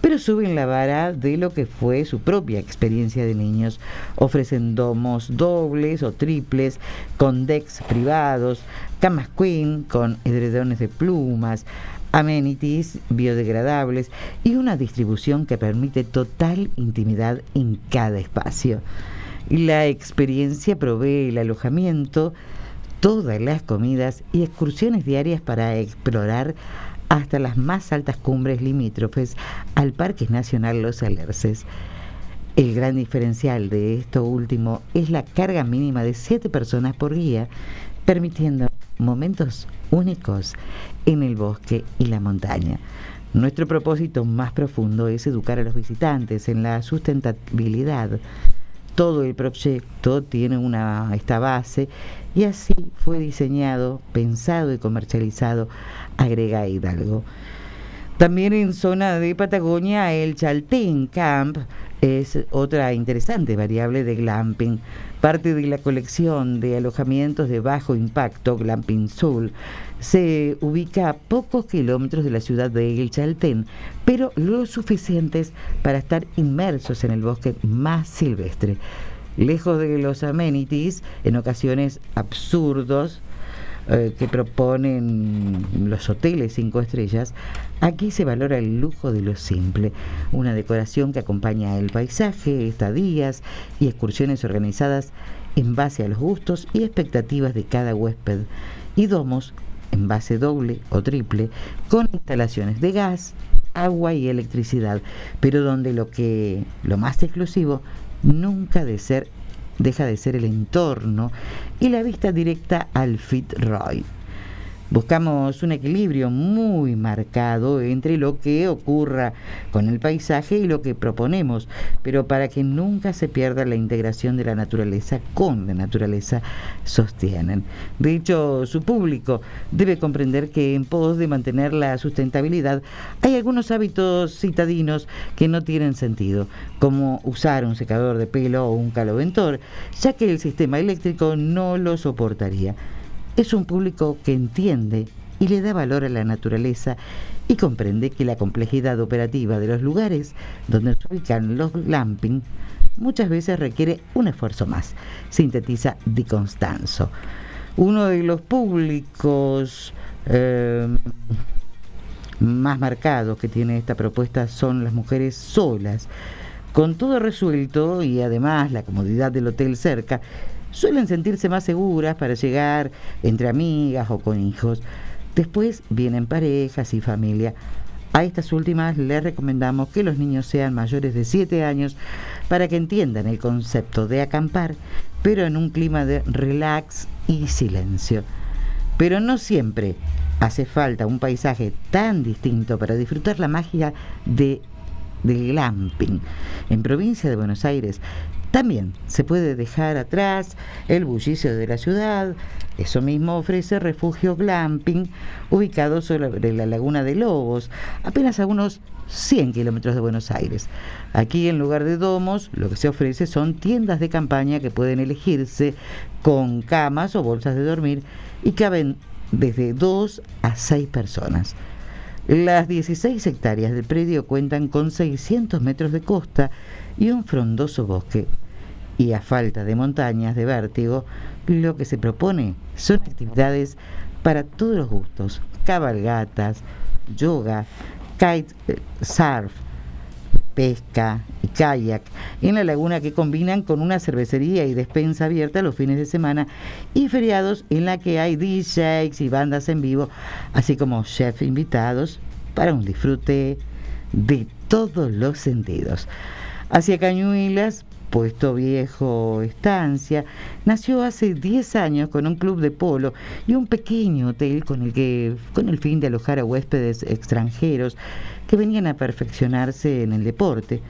pero suben la vara de lo que fue su propia experiencia de niños. Ofrecen domos dobles o triples, con decks privados, camas queen con edredones de plumas, amenities biodegradables y una distribución que permite total intimidad en cada espacio. La experiencia provee el alojamiento, todas las comidas y excursiones diarias para explorar hasta las más altas cumbres limítrofes al Parque Nacional Los Alerces. El gran diferencial de esto último es la carga mínima de 7 personas por guía, permitiendo momentos únicos en el bosque y la montaña. Nuestro propósito más profundo es educar a los visitantes en la sustentabilidad. Todo el proyecto tiene esta base y así fue diseñado, pensado y comercializado, agrega Hidalgo. También en zona de Patagonia, el Chaltén Camp es otra interesante variable de glamping. Parte de la colección de alojamientos de bajo impacto, Glamping Soul, se ubica a pocos kilómetros de la ciudad de El Chaltén, pero lo suficientes para estar inmersos en el bosque más silvestre. Lejos de los amenities, en ocasiones absurdos, eh, que proponen los hoteles cinco estrellas, aquí se valora el lujo de lo simple, una decoración que acompaña el paisaje, estadías y excursiones organizadas en base a los gustos y expectativas de cada huésped, y domos en base doble o triple, con instalaciones de gas, agua y electricidad, pero donde lo que lo más exclusivo nunca de ser deja de ser el entorno y la vista directa al Fitzroy. Buscamos un equilibrio muy marcado entre lo que ocurra con el paisaje y lo que proponemos, pero para que nunca se pierda la integración de la naturaleza con la naturaleza sostienen. De hecho, su público debe comprender que en pos de mantener la sustentabilidad hay algunos hábitos citadinos que no tienen sentido, como usar un secador de pelo o un caloventor, ya que el sistema eléctrico no lo soportaría. Es un público que entiende y le da valor a la naturaleza y comprende que la complejidad operativa de los lugares donde se ubican los glamping muchas veces requiere un esfuerzo más, sintetiza Di Constanzo. Uno de los públicos eh, más marcados que tiene esta propuesta son las mujeres solas. Con todo resuelto y además la comodidad del hotel cerca, suelen sentirse más seguras para llegar entre amigas o con hijos. Después vienen parejas y familia. A estas últimas les recomendamos que los niños sean mayores de 7 años para que entiendan el concepto de acampar, pero en un clima de relax y silencio. Pero no siempre hace falta un paisaje tan distinto para disfrutar la magia de, del glamping. En provincia de Buenos Aires también se puede dejar atrás el bullicio de la ciudad. Eso mismo ofrece refugio glamping, ubicado sobre la laguna de Lobos, apenas a unos 100 kilómetros de Buenos Aires. Aquí, en lugar de domos, lo que se ofrece son tiendas de campaña que pueden elegirse con camas o bolsas de dormir y caben desde 2 a 6 personas. Las 16 hectáreas del predio cuentan con 600 metros de costa y un frondoso bosque. Y a falta de montañas de vértigo, lo que se propone son actividades para todos los gustos, cabalgatas, yoga, kite eh, surf, pesca y kayak en la laguna que combinan con una cervecería y despensa abierta los fines de semana y feriados en la que hay DJs y bandas en vivo, así como chefs invitados para un disfrute de todos los sentidos. Hacia Cañuelas, Puesto Viejo Estancia, nació hace 10 años con un club de polo y un pequeño hotel con el que con el fin de alojar a huéspedes extranjeros que venían a perfeccionarse en el deporte.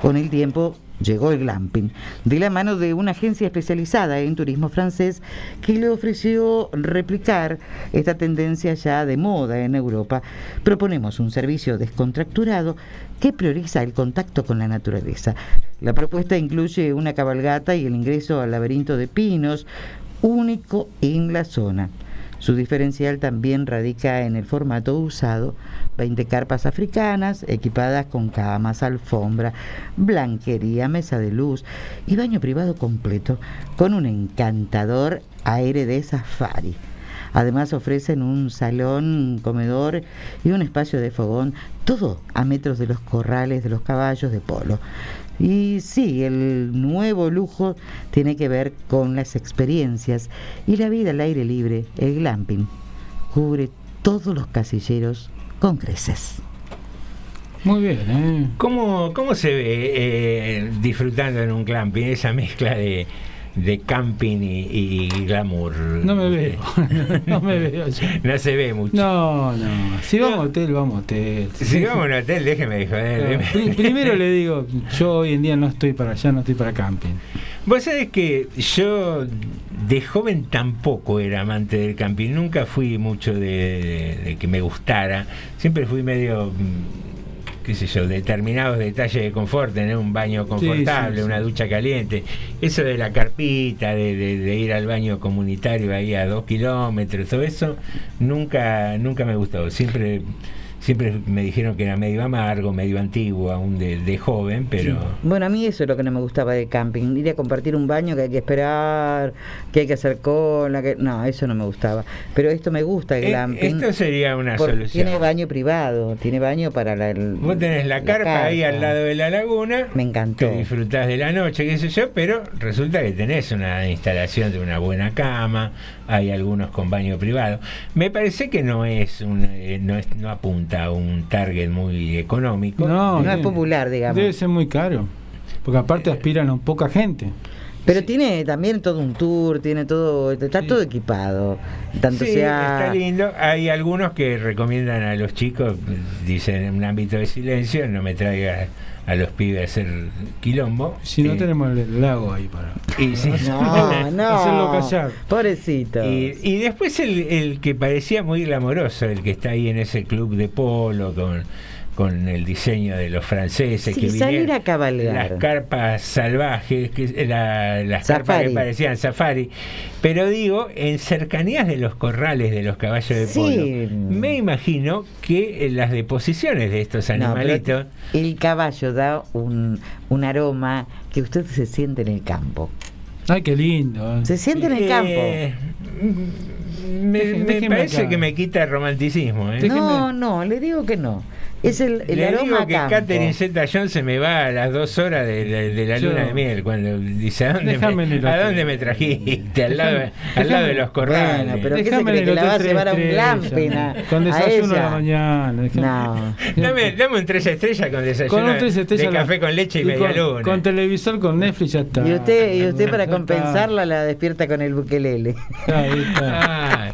Con el tiempo llegó el glamping, de la mano de una agencia especializada en turismo francés que le ofreció replicar esta tendencia ya de moda en Europa. Proponemos un servicio descontracturado que prioriza el contacto con la naturaleza. La propuesta incluye una cabalgata y el ingreso al laberinto de pinos, único en la zona. Su diferencial también radica en el formato usado, 20 carpas africanas equipadas con camas, alfombra, blanquería, mesa de luz y baño privado completo con un encantador aire de safari. Además ofrecen un salón, comedor y un espacio de fogón, todo a metros de los corrales de los caballos de polo. Y sí, el nuevo lujo tiene que ver con las experiencias y la vida al aire libre, el glamping. Cubre todos los casilleros con creces. Muy bien, ¿eh? ¿Cómo, cómo se ve eh, disfrutando en un glamping esa mezcla de, de camping y, y glamour? No me veo, no me veo. yo. No se ve mucho. No, no. Si vamos a hotel, vamos a hotel. Si vamos a un hotel, déjeme de joder. No, primero le digo, yo hoy en día no estoy para allá, no estoy para camping. Vos sabés que yo de joven tampoco era amante del camping, nunca fui mucho de, de- de que me gustara, siempre fui medio, mm, qué sé yo, determinados detalles de confort, tener un baño confortable, sí, sí. una ducha caliente, eso de la carpita, de, de- de ir al baño comunitario ahí a dos kilómetros, todo eso, nunca, nunca me gustó, siempre... Siempre me dijeron que era medio amargo, medio antiguo, aún de, de joven, pero... Bueno, a mí eso es lo que no me gustaba del camping, ir a compartir un baño que hay que esperar, que hay que hacer cola, que no, eso no me gustaba. Pero esto me gusta el Eh, glamping. esto sería una solución. Tiene baño privado, tiene baño para la el- Vos tenés la carpa, ahí al lado de la laguna. Me encantó. Que disfrutás de la noche, qué sé yo, pero resulta que tenés una instalación de una buena cama, hay algunos con baño privado. Me parece que no es, un, eh, no, es no apunta a un target muy económico. No, No es popular, digamos. Debe ser muy caro. Porque aparte aspiran a poca gente. Pero tiene también todo un tour, tiene todo, está todo equipado. Tanto Sí, sea está lindo. Hay algunos que recomiendan a los chicos, dicen en un ámbito de silencio, no me traiga a los pibes a hacer quilombo. Si no Eh, tenemos el, el lago ahí para. y sí. No, no. Hacerlo callar. Pobrecito. Y, y después el, el que parecía muy glamoroso, el que está ahí en ese club de polo con, con el diseño de los franceses Sí, que salir vinieron, a cabalgar. las carpas salvajes, que la- las carpas que parecían safari, pero digo, en cercanías de los corrales de los caballos de Sí. polo, me imagino que eh, las deposiciones de estos No, animalitos el caballo da un, un aroma que usted se siente en el campo. Ay, qué lindo. Se siente en el Eh, campo. me, me parece acá. que me quita el romanticismo. ¿eh? No, no, le digo que no. Es el, el Le aroma digo a que campo. Catherine Zeta Jones se me va a las dos horas de, de- de la Yo- luna de miel cuando dice ¿a dónde, me, ¿a dónde me trajiste? Al lado, Déjame- al lado de los corrales. Bueno, pero ¿qué se cree que la va a llevar a un glamping a, Con a desayuno a ella? la mañana. déjame- No. Dame, dame un tres estrellas con desayuno Con un tres estrellas. de café con leche y, media con, luna. Con televisor, con Netflix ya está. Y usted, y usted para compensarla la despierta con el buquelele. Ahí está. Ah,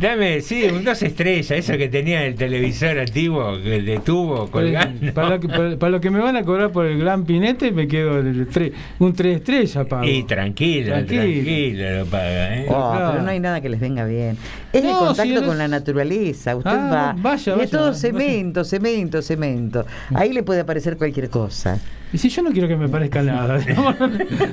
dame, sí, un dos estrellas, eso que tenía el televisor antiguo, el de tubo colgando. Para lo, que, para- para lo que me van a cobrar por el gran pinete, me quedo el tre- un 3 estrellas pago. Y tranquilo, Tranquilo. tranquilo, lo paga, ¿eh? Oh, Claro. pero no hay nada que les venga bien. Es el contacto si con es- la naturaleza. Usted Ah, va. vaya, y vaya, es todo vaya. cemento, cemento, cemento. Ahí le puede aparecer cualquier cosa. Y si yo no quiero que me parezca nada, no,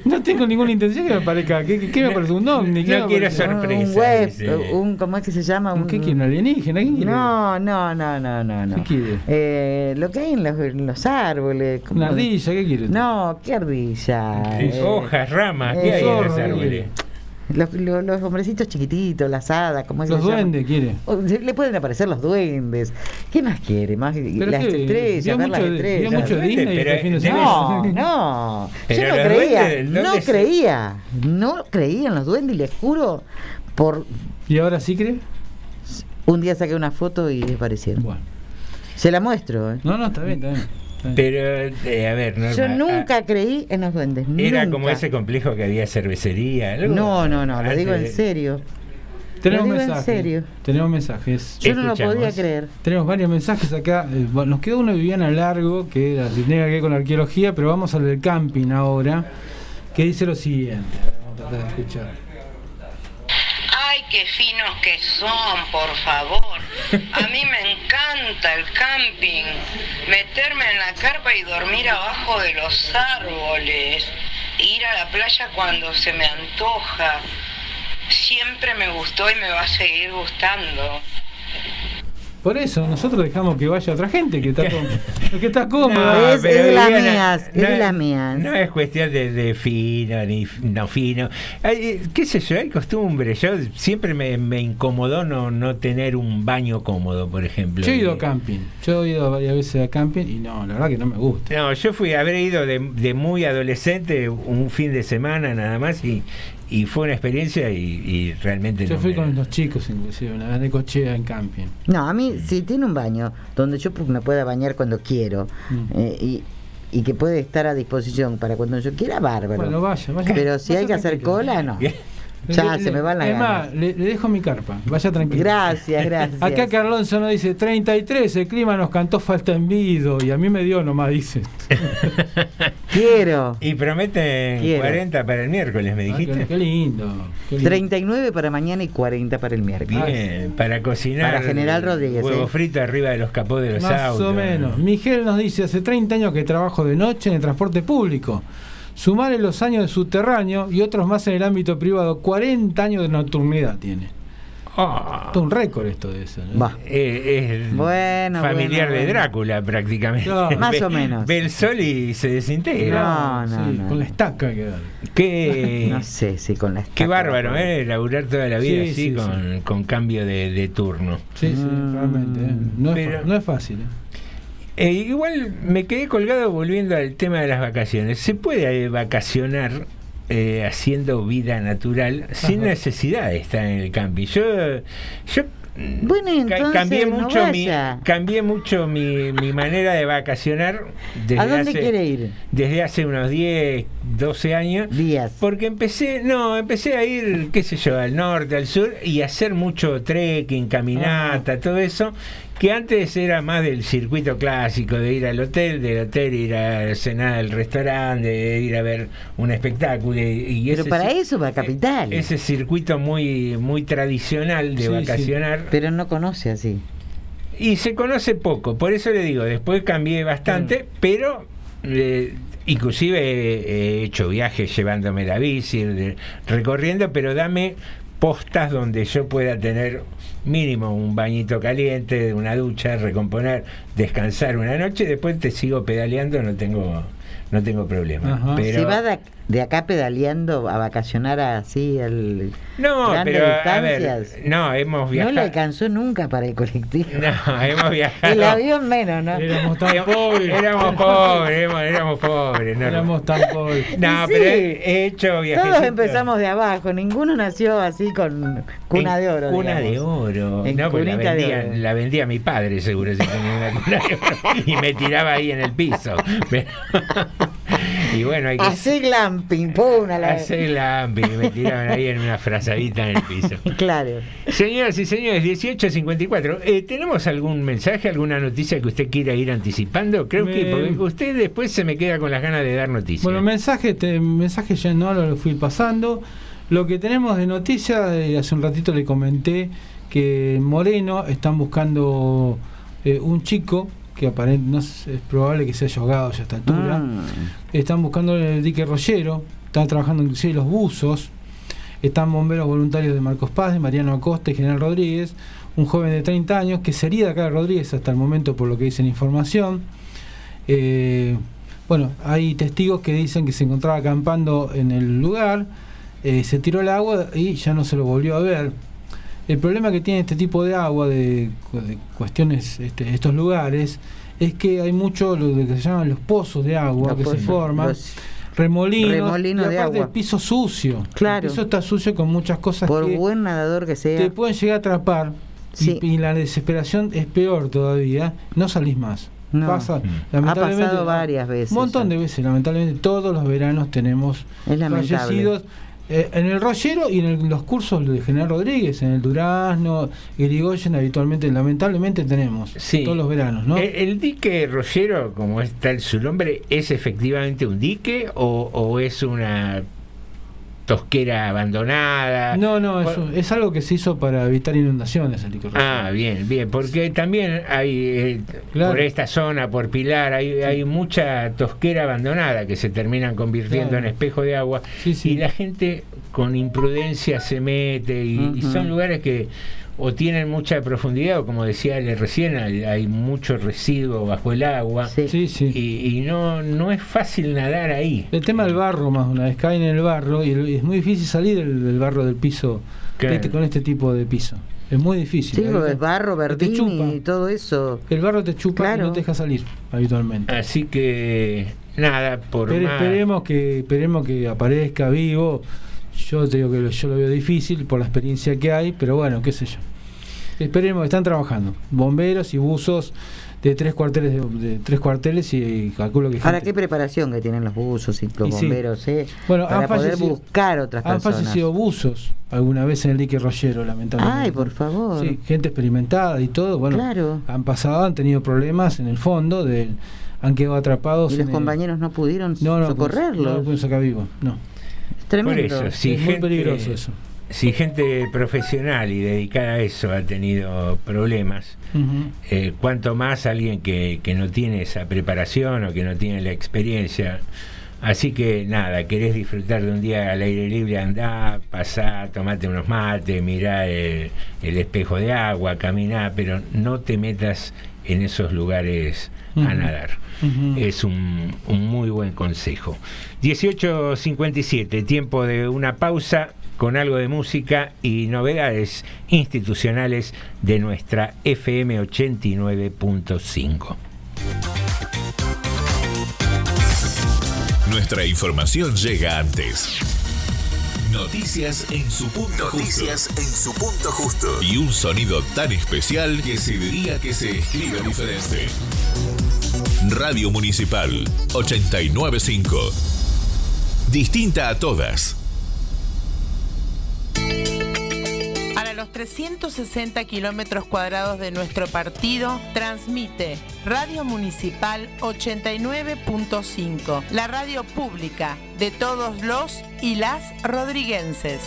no tengo ninguna intención que me parezca. ¿Qué, qué- qué me parece? ¿Un ovni? ¿Qué No quiero parece? sorpresa. un web, dice. un, ¿cómo es que se llama? Un, ¿Qué quiere? ¿Un alienígena? ¿Qué quiere? No, no, no, no, no. no. ¿Qué quiere? Eh, lo que hay en los, en los árboles. como- ¿Una ardilla? ¿Qué quiere? No, ¿qué ardilla? Eh, Hojas, ramas, ¿qué eh, hay en los árboles? Los, los- los hombrecitos chiquititos, las hadas, ¿cómo se Los duendes quiere. O Le pueden aparecer los duendes. ¿Qué más quiere? Más Pero las qué, estrellas, vio ver mucho las de- estrellas. vio mucho de Disney Pero fin de debe- No, no. Pero Yo no creía, duendes, ¿dónde no se- creía, no creía en los duendes y les juro, por ¿Y ahora sí cree? un día saqué una foto y desaparecieron. Bueno. Se la muestro, ¿eh? No, no, está bien, está bien. Pero, eh, a ver, Norma, Yo ah, nunca creí en los duendes. Era nunca. como ese complejo que había cervecería. algo No, no, no, lo digo en serio. Tenemos mensajes. serio. Tenemos mensajes. Yo no lo podía creer. Tenemos varios mensajes acá. Eh, nos quedó uno de Viviana Largo, que era, tiene que ver con la arqueología, pero vamos al del camping ahora, que dice lo siguiente. Vamos a tratar de escuchar. Ay, qué finos que son, por favor. A mí me encanta el camping. Meterme en la carpa y dormir abajo de los árboles. Ir a la playa cuando se me antoja. Siempre me gustó y me va a seguir gustando. Por eso, nosotros dejamos que vaya otra gente que está, com- que está cómoda. No, es, es las mías, es no de es- las mías. No es cuestión de, de fino ni no fino. Ay, eh, ¿Qué sé yo? Hay costumbre. Yo siempre me, me incomodó no, no tener un baño cómodo, por ejemplo. Yo he ido a camping. Yo he ido varias veces a camping y no, la verdad que no me gusta. No, yo fui, habré ido de, de muy adolescente un fin de semana nada más y, y fue una experiencia y, y realmente Yo no fui me- con los chicos, inclusive, una vez de cochea en camping. No, a mí, si tiene un baño donde yo pu- me pueda bañar cuando quiero Mm. eh, y, y que puede estar a disposición para cuando yo quiera, bárbaro. Bueno, vaya, vaya. Pero si Vaya hay que hacer cola, no. Ya, Le- se me va la más, le, le dejo mi carpa. Vaya tranquilo. Gracias, gracias. Acá Carlonso nos dice 33, el clima nos cantó falta envido y a mí me dio nomás, dice. Quiero. Y prometen Quiero. 40 para el miércoles, me Ah, dijiste. qué, qué lindo. qué lindo. 39 para mañana y 40 para el miércoles. Bien, para cocinar. Para General Rodríguez, Huevo ¿eh? frito arriba de los capós de los Más autos. o menos. Miguel nos dice, hace 30 años que trabajo de noche en el transporte público. Sumarle los años de subterráneo y otros más en el ámbito privado, 40 años de nocturnidad tiene. Ah, Todo un récord esto de eso. ¿no? Eh, es Bueno, familiar bueno, de bueno. Drácula prácticamente. Más o menos. Ve el sol y se desintegra. No, no, Sí, no. Con la estaca que da. Qué, No sé si con la qué estaca- bárbaro, ¿eh? Laburar toda la vida Sí, así sí, con, con cambio de, de turno. Sí, sí, Mm. realmente. ¿eh? No, es, Pero- no es fácil. ¿eh? Eh, igual me quedé colgado volviendo al tema de las vacaciones. ¿Se puede eh, vacacionar eh, haciendo vida natural sin necesidad de estar en el camping? Yo, yo Bueno, Ca- entonces cambié no mucho mi cambié mucho mi, mi manera de vacacionar desde ¿A dónde hace, quiere ir? desde hace unos 10 12 años días porque empecé no empecé a ir qué sé yo al norte al sur y hacer mucho trekking caminata todo eso que antes era más del circuito clásico de ir al hotel del hotel ir a cenar al restaurante de ir a ver un espectáculo y, y Pero ese para eso va a Capital. ese circuito muy muy tradicional de Sí, sí. vacacionar Pero no conoce así. y se conoce poco, por eso le digo, después cambié bastante, pero eh, inclusive he, he hecho viajes llevándome la bici, recorriendo, pero dame postas donde yo pueda tener mínimo un bañito caliente, una ducha, recomponer, descansar una noche, después te sigo pedaleando, no tengo no tengo problema. Pero, Si va de, de acá pedaleando a vacacionar así al no, grandes pero a ver, distancias, no, hemos no le viajado. alcanzó nunca para el colectivo. No, hemos viajado. El avión menos, ¿no? Éramos tan Éramos- pobres. Éramos pobres, éramos, éramos pobres. No, Éramos tan pobres. No, sí. pero he, he hecho viajes. Todos empezamos de abajo, ninguno nació así con cuna de oro. Cuna de oro. En no, pues de la vendía mi padre, seguro, si tenía una cuna de oro. Y me tiraba ahí en el piso. Pero- y bueno, hay que Así glamping, pum, a la la y me tiraban ahí en una frazadita en el piso. Claro. Señoras y señores, 1854. Eh, ¿Tenemos algún mensaje, alguna noticia que usted quiera ir anticipando? Creo que porque usted después se me queda con las ganas de dar noticias. Bueno, mensaje, te, mensaje ya no lo fui pasando. Lo que tenemos de noticia, eh, hace un ratito le comenté que en Moreno están buscando eh, un chico que aparente, no es probable que se haya ahogado ya a esta altura. Mm. Están buscando el dique Rollero, están trabajando inclusive los buzos. Están bomberos voluntarios de Marcos Paz, de Mariano Acosta y General Rodríguez, un joven de 30 años que sería de acá de Rodríguez hasta el momento por lo que dice la información. Eh, bueno, hay testigos que dicen que se encontraba acampando en el lugar, eh, se tiró el agua y ya no se lo volvió a ver. El problema que tiene este tipo de agua, de, de cuestiones, este, estos lugares, es que hay mucho lo que se llaman los pozos de agua Los que se forman, los remolinos, remolinos y de aparte agua. el piso sucio. Claro. El piso está sucio con muchas cosas Por que buen nadador que sea. te pueden llegar a atrapar. y- Sí. Y, la desesperación es peor todavía, no salís más. No. Pasa, Ha lamentablemente, pasado varias veces. Un montón de veces, lamentablemente, todos los veranos tenemos fallecidos. Eh, en el Rollero y en el- los cursos de General Rodríguez, en el Durazno, Irigoyen, habitualmente, lamentablemente tenemos Sí. todos los veranos, ¿no? ¿El, el dique Rollero, como está su nombre, es efectivamente un dique o, o es una tosquera abandonada? no, no, es, Por- un- es algo que se hizo para evitar inundaciones el Ah, bien, bien, porque también hay, eh, Claro. por esta zona, por Pilar, hay, hay mucha tosquera abandonada que se terminan convirtiendo Claro. en espejo de agua y la gente con imprudencia se mete y, son lugares que o tienen mucha profundidad o como decía Ale recién, hay, hay mucho residuo bajo el agua Sí, sí. y, y no, no es fácil nadar ahí. El tema del barro, más una vez caen en el barro y el- es muy difícil salir del, del barro del piso Claro. este- con este tipo de piso. Es muy difícil. Sí, Ahorita es barro, te chupa. verdín y todo eso. El barro te chupa y no te deja salir habitualmente. Así que nada, por Pero más- esperemos que esperemos que aparezca vivo. Yo te digo que lo- yo lo veo difícil por la experiencia que hay, pero bueno, qué sé yo. Esperemos, están trabajando. Bomberos y buzos de tres cuarteles de, de tres cuarteles y calculo que Ahora, gente- qué preparación que tienen los buzos y los Y sí. bomberos, ¿eh? Bueno, Para han poder fallecido- buscar otras han personas. fallecido buzos alguna vez en el dique Rollero, lamentablemente. Ay, por favor. Sí, gente experimentada y todo. Bueno, Claro. han pasado, han tenido problemas en el fondo, de, han quedado atrapados. Y los el- compañeros no pudieron no, no, socorrerlos. No lo pueden sacar vivo, no. Tremendo. Por eso, si Es muy gente, peligroso eso. Si gente profesional y dedicada a eso ha tenido problemas, eh, cuanto más alguien que, que no tiene esa preparación o que no tiene la experiencia. Así que nada, querés disfrutar de un día al aire libre, andá, pasá, tomate unos mates, mirá el, el espejo de agua, caminá, pero no te metas en esos lugares a nadar. Es un, un muy buen consejo. 18.57, tiempo de una pausa con algo de música y novedades institucionales de nuestra FM 89.5. Nuestra información llega antes. Noticias en su punto Noticias en su punto justo. Y un sonido tan especial que se diría que se escribe diferente. Radio Municipal 895. Distinta a todas. Los 360 kilómetros cuadrados de nuestro partido, transmite Radio Municipal 89.5, la radio pública de todos los y las rodriguenses.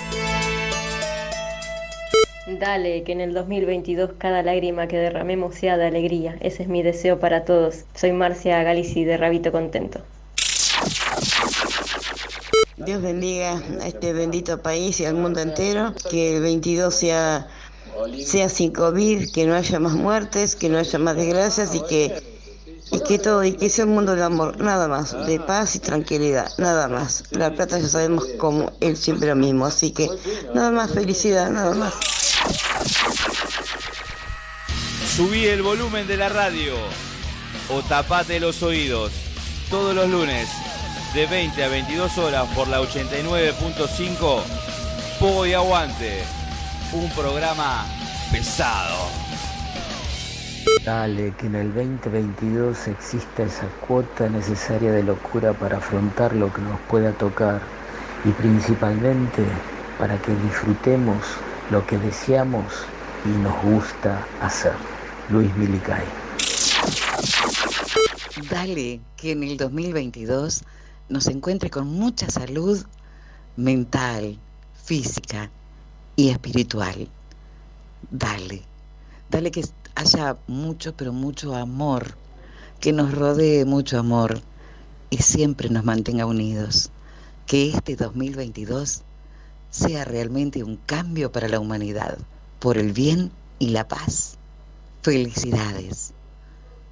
Dale, que en el 2022 cada lágrima que derramemos sea de alegría. Ese es mi deseo para todos. Soy Marcia Galici de Rabito Contento. Dios bendiga a este bendito país y al mundo entero. Que el 22 sea, sea sin COVID, que no haya más muertes, que no haya más desgracias y que, y que todo, y que sea un mundo de amor, nada más, de paz y tranquilidad, nada más. La plata ya sabemos como él siempre lo mismo, así que nada más, felicidad, nada más. Subí el volumen de la radio o tapate los oídos todos los lunes de 20 a 22 horas por la 89.5 Pogo y Aguante. Un programa pesado. Dale, que en el 2022 exista esa cuota necesaria de locura para afrontar lo que nos pueda tocar y principalmente para que disfrutemos lo que deseamos y nos gusta hacer. Luis Milicay. Dale que en el 2022 nos encuentre con mucha salud mental, física y espiritual. Dale, dale que haya mucho, pero mucho amor, que nos rodee mucho amor y siempre nos mantenga unidos. Que este 2022 sea realmente un cambio para la humanidad, por el bien y la paz. Felicidades.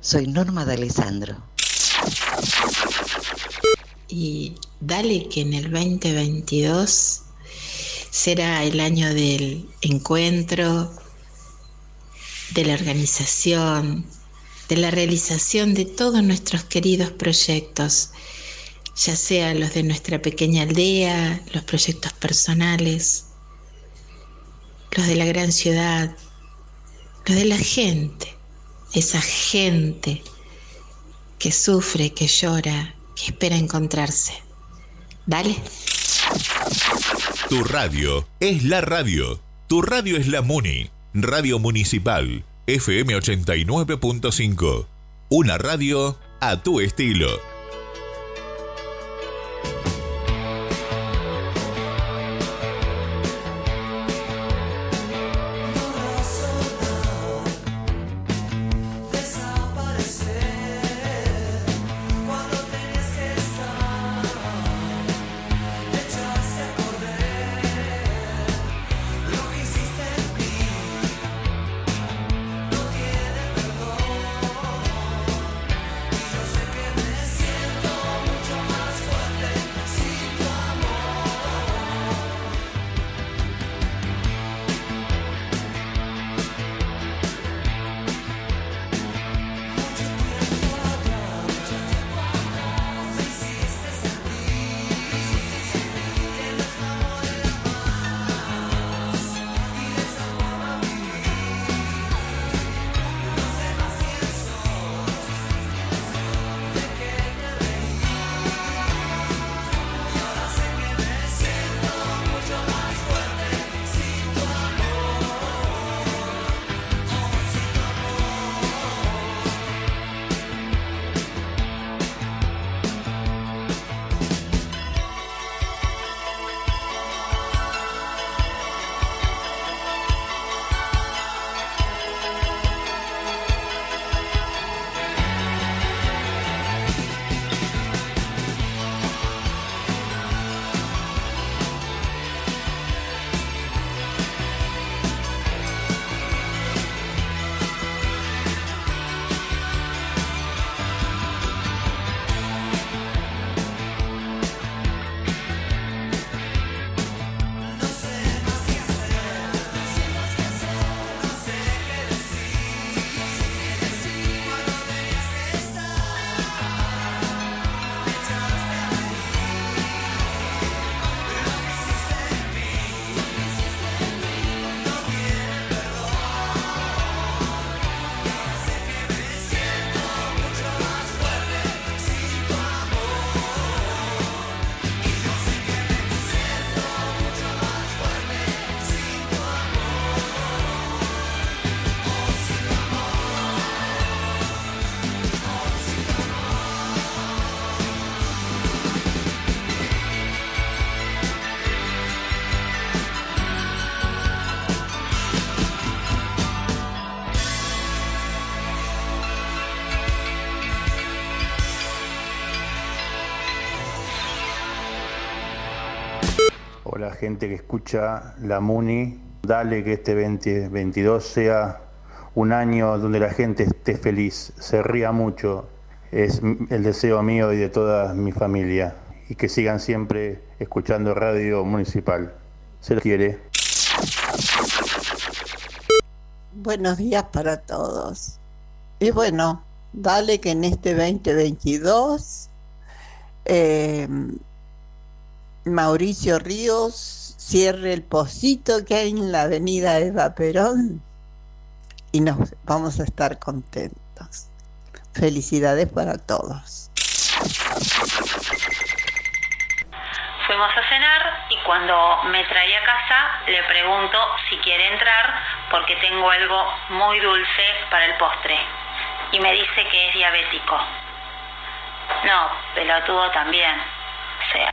Soy Norma de Alessandro. Y dale que en el 2022 será el año del encuentro, de la organización, de la realización de todos nuestros queridos proyectos, ya sea los de nuestra pequeña aldea, los proyectos personales, los de la gran ciudad, los de la gente, esa gente que sufre, que llora, espera encontrarse. Dale. Tu radio es la radio. Tu radio es la Muni. Radio Municipal. FM 89.5. Una radio a tu estilo. Gente que escucha la Muni. Dale que este 2022 sea un año donde la gente esté feliz, se ría mucho. Es el deseo mío y de toda mi familia. Y que sigan siempre escuchando Radio Municipal. Se les quiere. Buenos días para todos. Y bueno, dale que en este 2022 eh, Mauricio Ríos cierre el pocito que hay en la avenida Eva Perón y nos vamos a estar contentos. Felicidades para todos. Fuimos a cenar y cuando me traía a casa le pregunto si quiere entrar porque tengo algo muy dulce para el postre. Y me dice que es diabético. No, pelotudo también. O sea.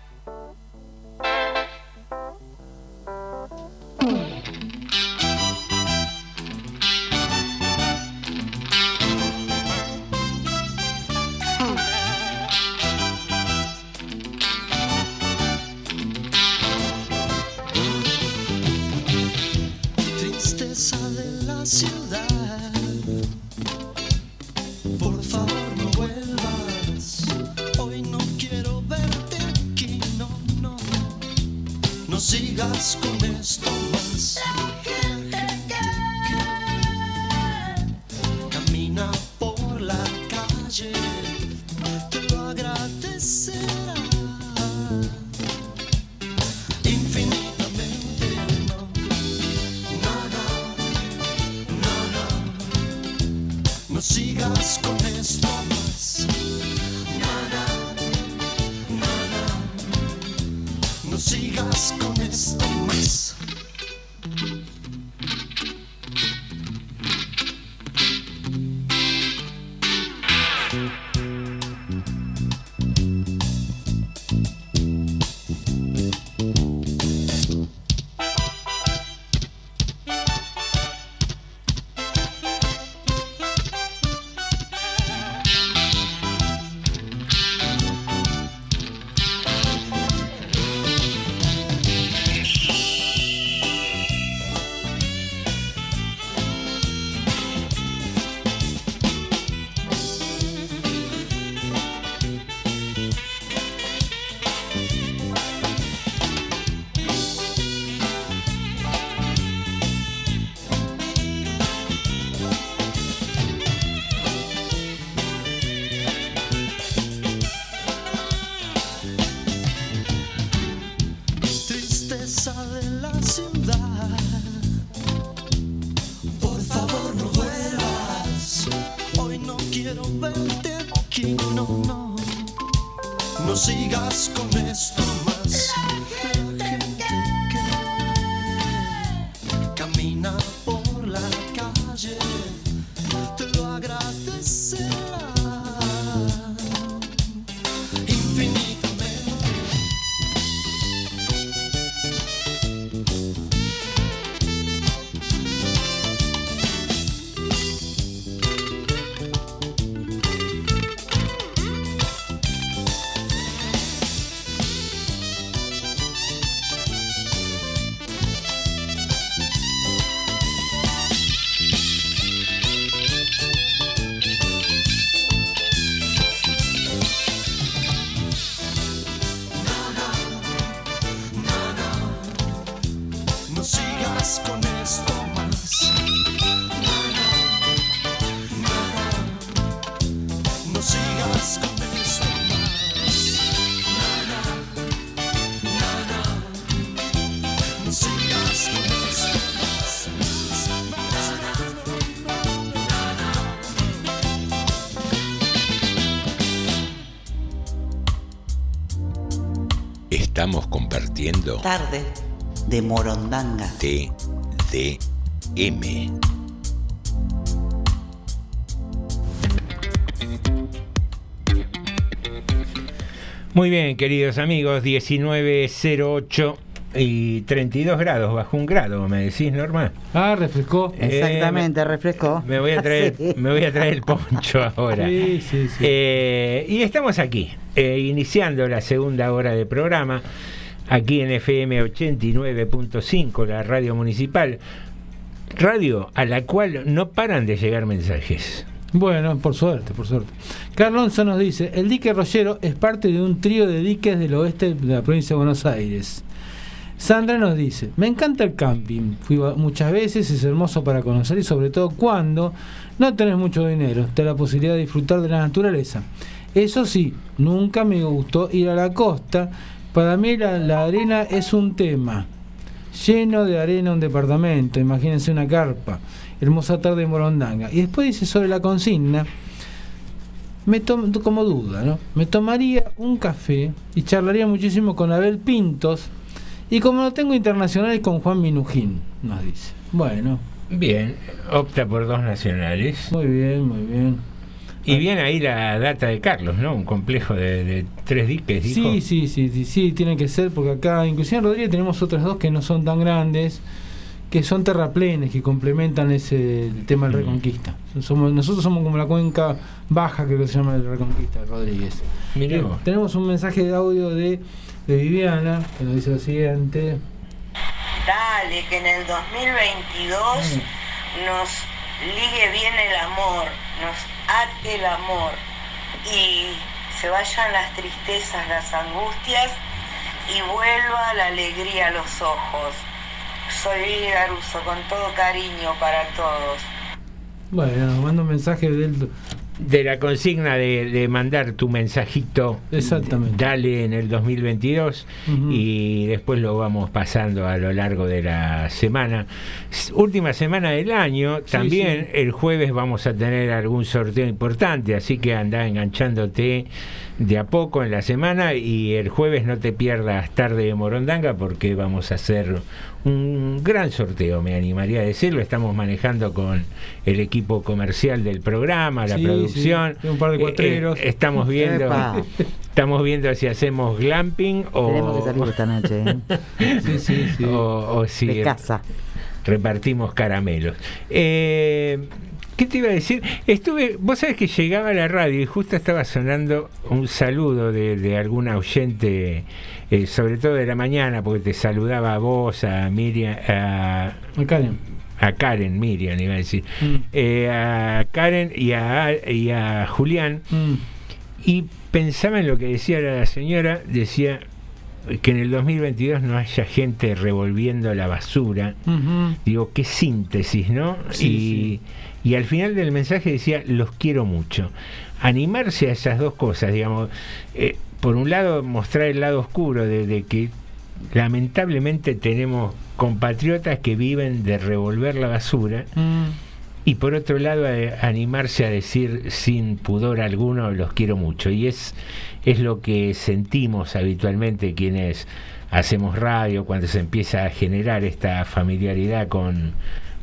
Tarde de Morondanga. TDM. Muy bien, queridos amigos, 1908 y 32 grados, bajo un grado, me decís, Norma. Ah, refrescó. Exactamente, refrescó. Me voy a traer, Sí. me voy a traer el poncho ahora. Sí, sí, sí. Eh, y estamos aquí, eh, iniciando la segunda hora de programa, aquí en FM 89.5, la radio municipal, radio a la cual no paran de llegar mensajes. Bueno, por suerte, por suerte. Carlonso nos dice, el dique Rollero es parte de un trío de diques del oeste de la provincia de Buenos Aires. Sandra nos dice, me encanta el camping, fui muchas veces, es hermoso para conocer y sobre todo cuando no tenés mucho dinero, te da la posibilidad de disfrutar de la naturaleza. Eso sí, nunca me gustó ir a la costa, para mí la, la arena es un tema, lleno de arena un departamento, imagínense una carpa, hermosa tarde en Morondanga. Y después dice sobre la consigna, me tomo como duda, ¿no? Me tomaría un café y charlaría muchísimo con Abel Pintos y como no tengo internacionales con Juan Minujín, nos dice. Bueno, Bien, opta por dos nacionales. muy bien, muy bien. Y viene ahí la data de Carlos, ¿no? Un complejo de, de tres diques, dijo. Sí, sí, sí, sí, sí, tiene que ser, porque acá, inclusive en Rodríguez tenemos otras dos que no son tan grandes, que son terraplenes, que complementan ese el tema del Reconquista. Somos, nosotros somos como la cuenca baja, creo que se llama el Reconquista de Rodríguez. Vos. tenemos un mensaje de audio de, de Viviana, que nos dice lo siguiente. Dale, que en el 2022 nos ligue bien el amor, nos ate el amor y se vayan las tristezas, las angustias y vuelva la alegría a los ojos. Soy Lili Garuso, con todo cariño para todos. Bueno, mando un mensaje del... De la consigna de, de mandar tu mensajito, Exactamente. dale en el 2022 Ujú. y después lo vamos pasando a lo largo de la semana. Última semana del año, Sí, también sí. el jueves vamos a tener algún sorteo importante, así que anda enganchándote de a poco en la semana y el jueves no te pierdas tarde de Morondanga porque vamos a hacer un gran sorteo, me animaría a decirlo. Estamos manejando con el equipo comercial del programa, la Sí, producción. sí, un par de Eh, cuatreros. eh, estamos viendo Epa. estamos viendo si hacemos glamping o Tenemos que salir esta noche. ¿eh? Sí, sí, sí. o, o si De casa. repartimos caramelos. Eh, ¿Qué te iba a decir? Estuve, vos sabés que llegaba a la radio y justo estaba sonando un saludo de, de alguna oyente, eh, sobre todo de la mañana, porque te saludaba a vos, a Miriam, a, Karen. a Karen, Miriam iba a decir, Mm. Eh, a Karen y a, y a Julián, Mm. y pensaba en lo que decía la señora, decía que en el 2022 no haya gente revolviendo la basura. Digo, qué síntesis, ¿no? Sí, y, y al final del mensaje decía, los quiero mucho. Animarse a esas dos cosas, digamos. eh, por un lado, mostrar el lado oscuro de, de que lamentablemente tenemos compatriotas que viven de revolver la basura. Mm. Y por otro lado, eh, animarse a decir sin pudor alguno, los quiero mucho. Y es, es lo que sentimos habitualmente quienes hacemos radio, cuando se empieza a generar esta familiaridad con,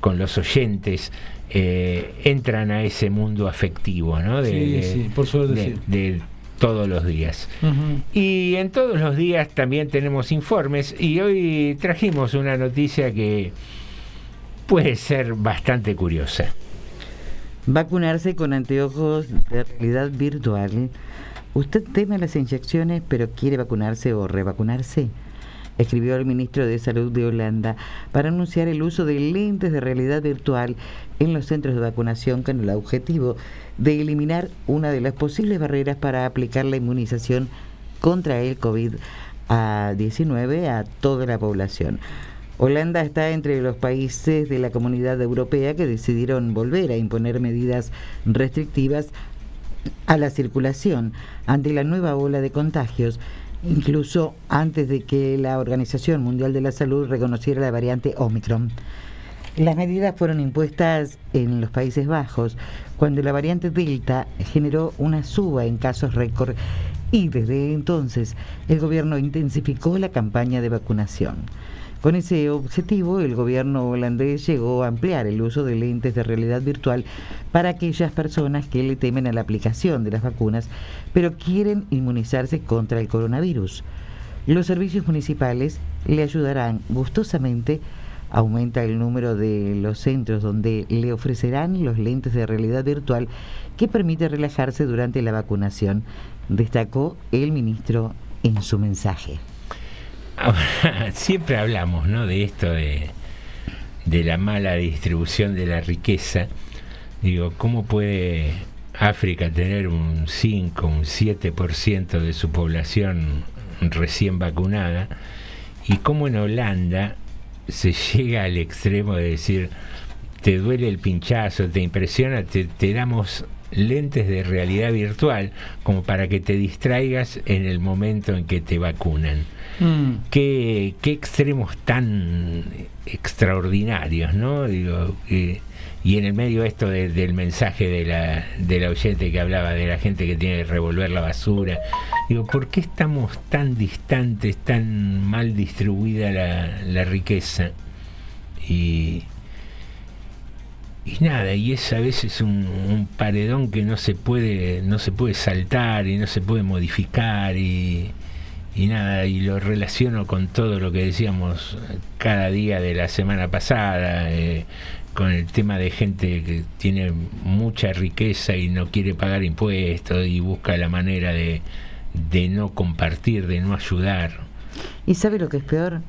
con los oyentes, eh, entran a ese mundo afectivo, ¿no? De, Sí, de- sí, por suerte de- sí. de todos los días. Y en todos los días también tenemos informes y hoy trajimos una noticia que puede ser bastante curiosa. Vacunarse con anteojos de realidad virtual. ¿Usted teme las inyecciones pero quiere vacunarse o revacunarse? Escribió el ministro de Salud de Holanda para anunciar el uso de lentes de realidad virtual en los centros de vacunación con el objetivo de eliminar una de las posibles barreras para aplicar la inmunización contra el COVID-19 a toda la población. Holanda está entre los países de la comunidad europea que decidieron volver a imponer medidas restrictivas a la circulación ante la nueva ola de contagios, incluso antes de que la Organización Mundial de la Salud reconociera la variante Omicron. Las medidas fueron impuestas en los Países Bajos cuando la variante Delta generó una suba en casos récord y desde entonces el gobierno intensificó la campaña de vacunación. Con ese objetivo, el gobierno holandés llegó a ampliar el uso de lentes de realidad virtual para aquellas personas que le temen a la aplicación de las vacunas, pero quieren inmunizarse contra el coronavirus. Los servicios municipales le ayudarán gustosamente. Aumenta el número de los centros donde le ofrecerán los lentes de realidad virtual que permite relajarse durante la vacunación, destacó el ministro en su mensaje. Siempre hablamos ¿no? de esto de, de la mala distribución de la riqueza. Digo, ¿cómo puede África tener un 5, un 7% de su población recién vacunada? ¿Y cómo en Holanda se llega al extremo de decir, te duele el pinchazo, te impresiona, te, te damos lentes de realidad virtual como para que te distraigas en el momento en que te vacunan? Mm. qué, qué extremos tan extraordinarios, ¿no? Digo, eh, y en el medio esto de- del mensaje de la, de la oyente que hablaba de la gente que tiene que revolver la basura, digo, ¿por qué estamos tan distantes, tan mal distribuida la, la riqueza? Y, y nada, y es a veces un, un paredón que no se puede, no se puede saltar y no se puede modificar y, y nada, y lo relaciono con todo lo que decíamos cada día de la semana pasada, eh, con el tema de gente que tiene mucha riqueza y no quiere pagar impuestos y busca la manera de, de no compartir, de no ayudar. ¿Y sabe lo que es peor?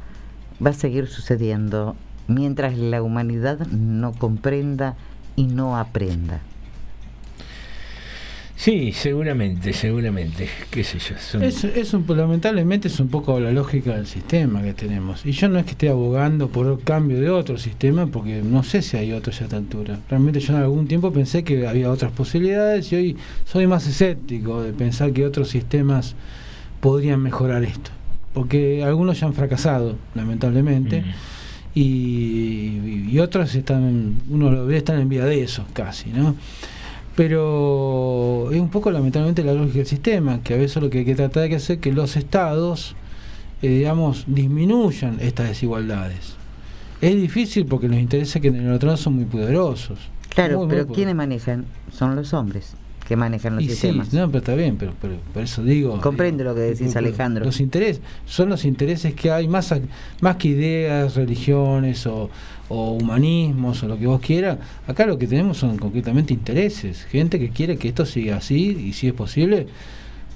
Va a seguir sucediendo mientras la humanidad no comprenda y no aprenda. Sí, seguramente, seguramente, qué sé yo. son- Es, es un, lamentablemente es un poco la lógica del sistema que tenemos. Y yo no es que esté abogando por el cambio de otro sistema, porque no sé si hay otro ya a esta altura. Realmente yo en algún tiempo pensé que había otras posibilidades y hoy soy más escéptico de pensar que otros sistemas podrían mejorar esto. Porque algunos ya han fracasado, lamentablemente. Y, y otros están, uno lo ve, están en vía de eso casi, ¿no? pero es un poco lamentablemente la lógica del sistema, que a veces lo que hay que tratar de hacer es que los estados, eh, digamos, disminuyan estas desigualdades. Es difícil porque los intereses que tienen los otros son muy poderosos. Claro, Muy, muy pero poderosos. ¿quiénes manejan? Son los hombres que manejan los Y sí, sistemas. no, pero está bien, pero, pero por eso digo. Comprendo lo que decís, Alejandro. Los intereses, son los intereses que hay, más, más que ideas, religiones o, o humanismos o lo que vos quieras. Acá lo que tenemos son concretamente intereses. Gente que quiere que esto siga así y si es posible.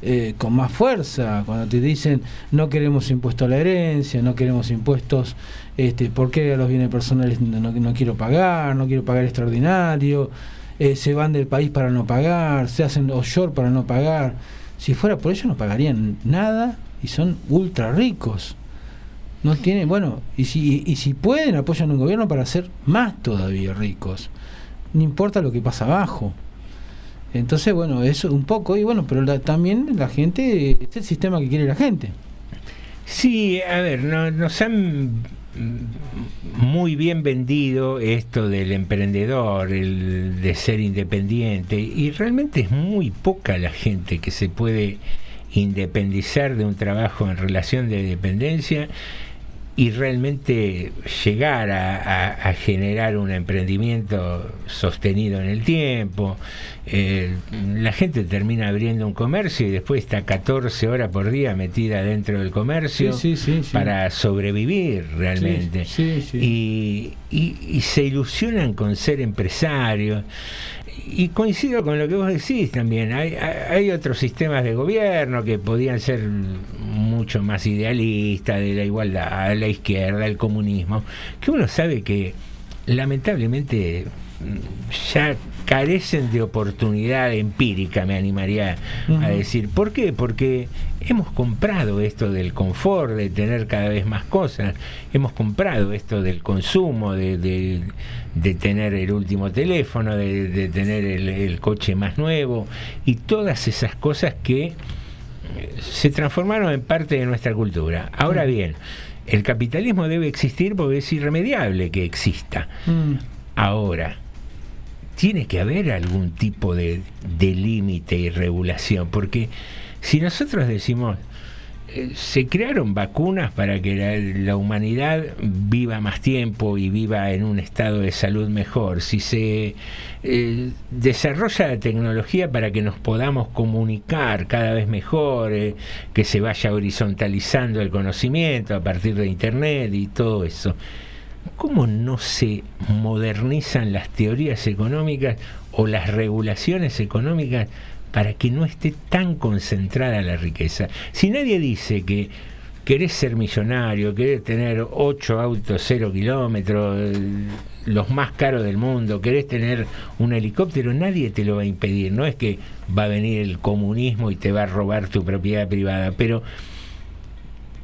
eh, con más fuerza, cuando te dicen no queremos impuesto a la herencia, no queremos impuestos, este, ¿por qué a los bienes personales no- no quiero pagar, no quiero pagar extraordinario? Eh, se van del país para no pagar, se hacen offshore para no pagar. Si fuera por ello no pagarían nada y son ultra ricos. No tienen, bueno, y si, y si pueden apoyan un gobierno para ser más todavía ricos. No importa lo que pasa abajo. Entonces, bueno, eso un poco, y bueno, pero también la gente, es el sistema que quiere la gente. Sí, a ver, no- nos han muy bien vendido esto del emprendedor, el de ser independiente, y realmente es muy poca la gente que se puede independizar de un trabajo en relación de dependencia y realmente llegar a, a- a generar un emprendimiento sostenido en el tiempo. Eh, la gente termina abriendo un comercio y después está 14 horas por día metida dentro del comercio Sí, sí, sí, sí. para sobrevivir realmente. Y- y se ilusionan con ser empresarios. Y coincido con lo que vos decís también. Hay, hay hay otros sistemas de gobierno que podían ser mucho más idealistas, de la igualdad, la izquierda, el comunismo, que uno sabe que lamentablemente ya carecen de oportunidad empírica, me animaría a decir. ¿Por qué? Porque hemos comprado esto del confort, de tener cada vez más cosas, hemos comprado esto del consumo, de, de- de tener el último teléfono, de, de tener el, el coche más nuevo y todas esas cosas que eh, se transformaron en parte de nuestra cultura. Ahora bien, el capitalismo debe existir porque es irremediable que exista. Mm. Ahora, tiene que haber algún tipo de, de límite y regulación, porque si nosotros decimos, eh, se crearon vacunas para que la, la humanidad viva más tiempo y viva en un estado de salud mejor. Si se eh, desarrolla la tecnología para que nos podamos comunicar cada vez mejor, eh, que se vaya horizontalizando el conocimiento a partir de Internet y todo eso. ¿Cómo no se modernizan las teorías económicas o las regulaciones económicas para que no esté tan concentrada la riqueza? Si nadie dice que querés ser millonario, querés tener ocho autos cero kilómetros, los más caros del mundo, querés tener un helicóptero, nadie te lo va a impedir. No es que va a venir el comunismo y te va a robar tu propiedad privada, pero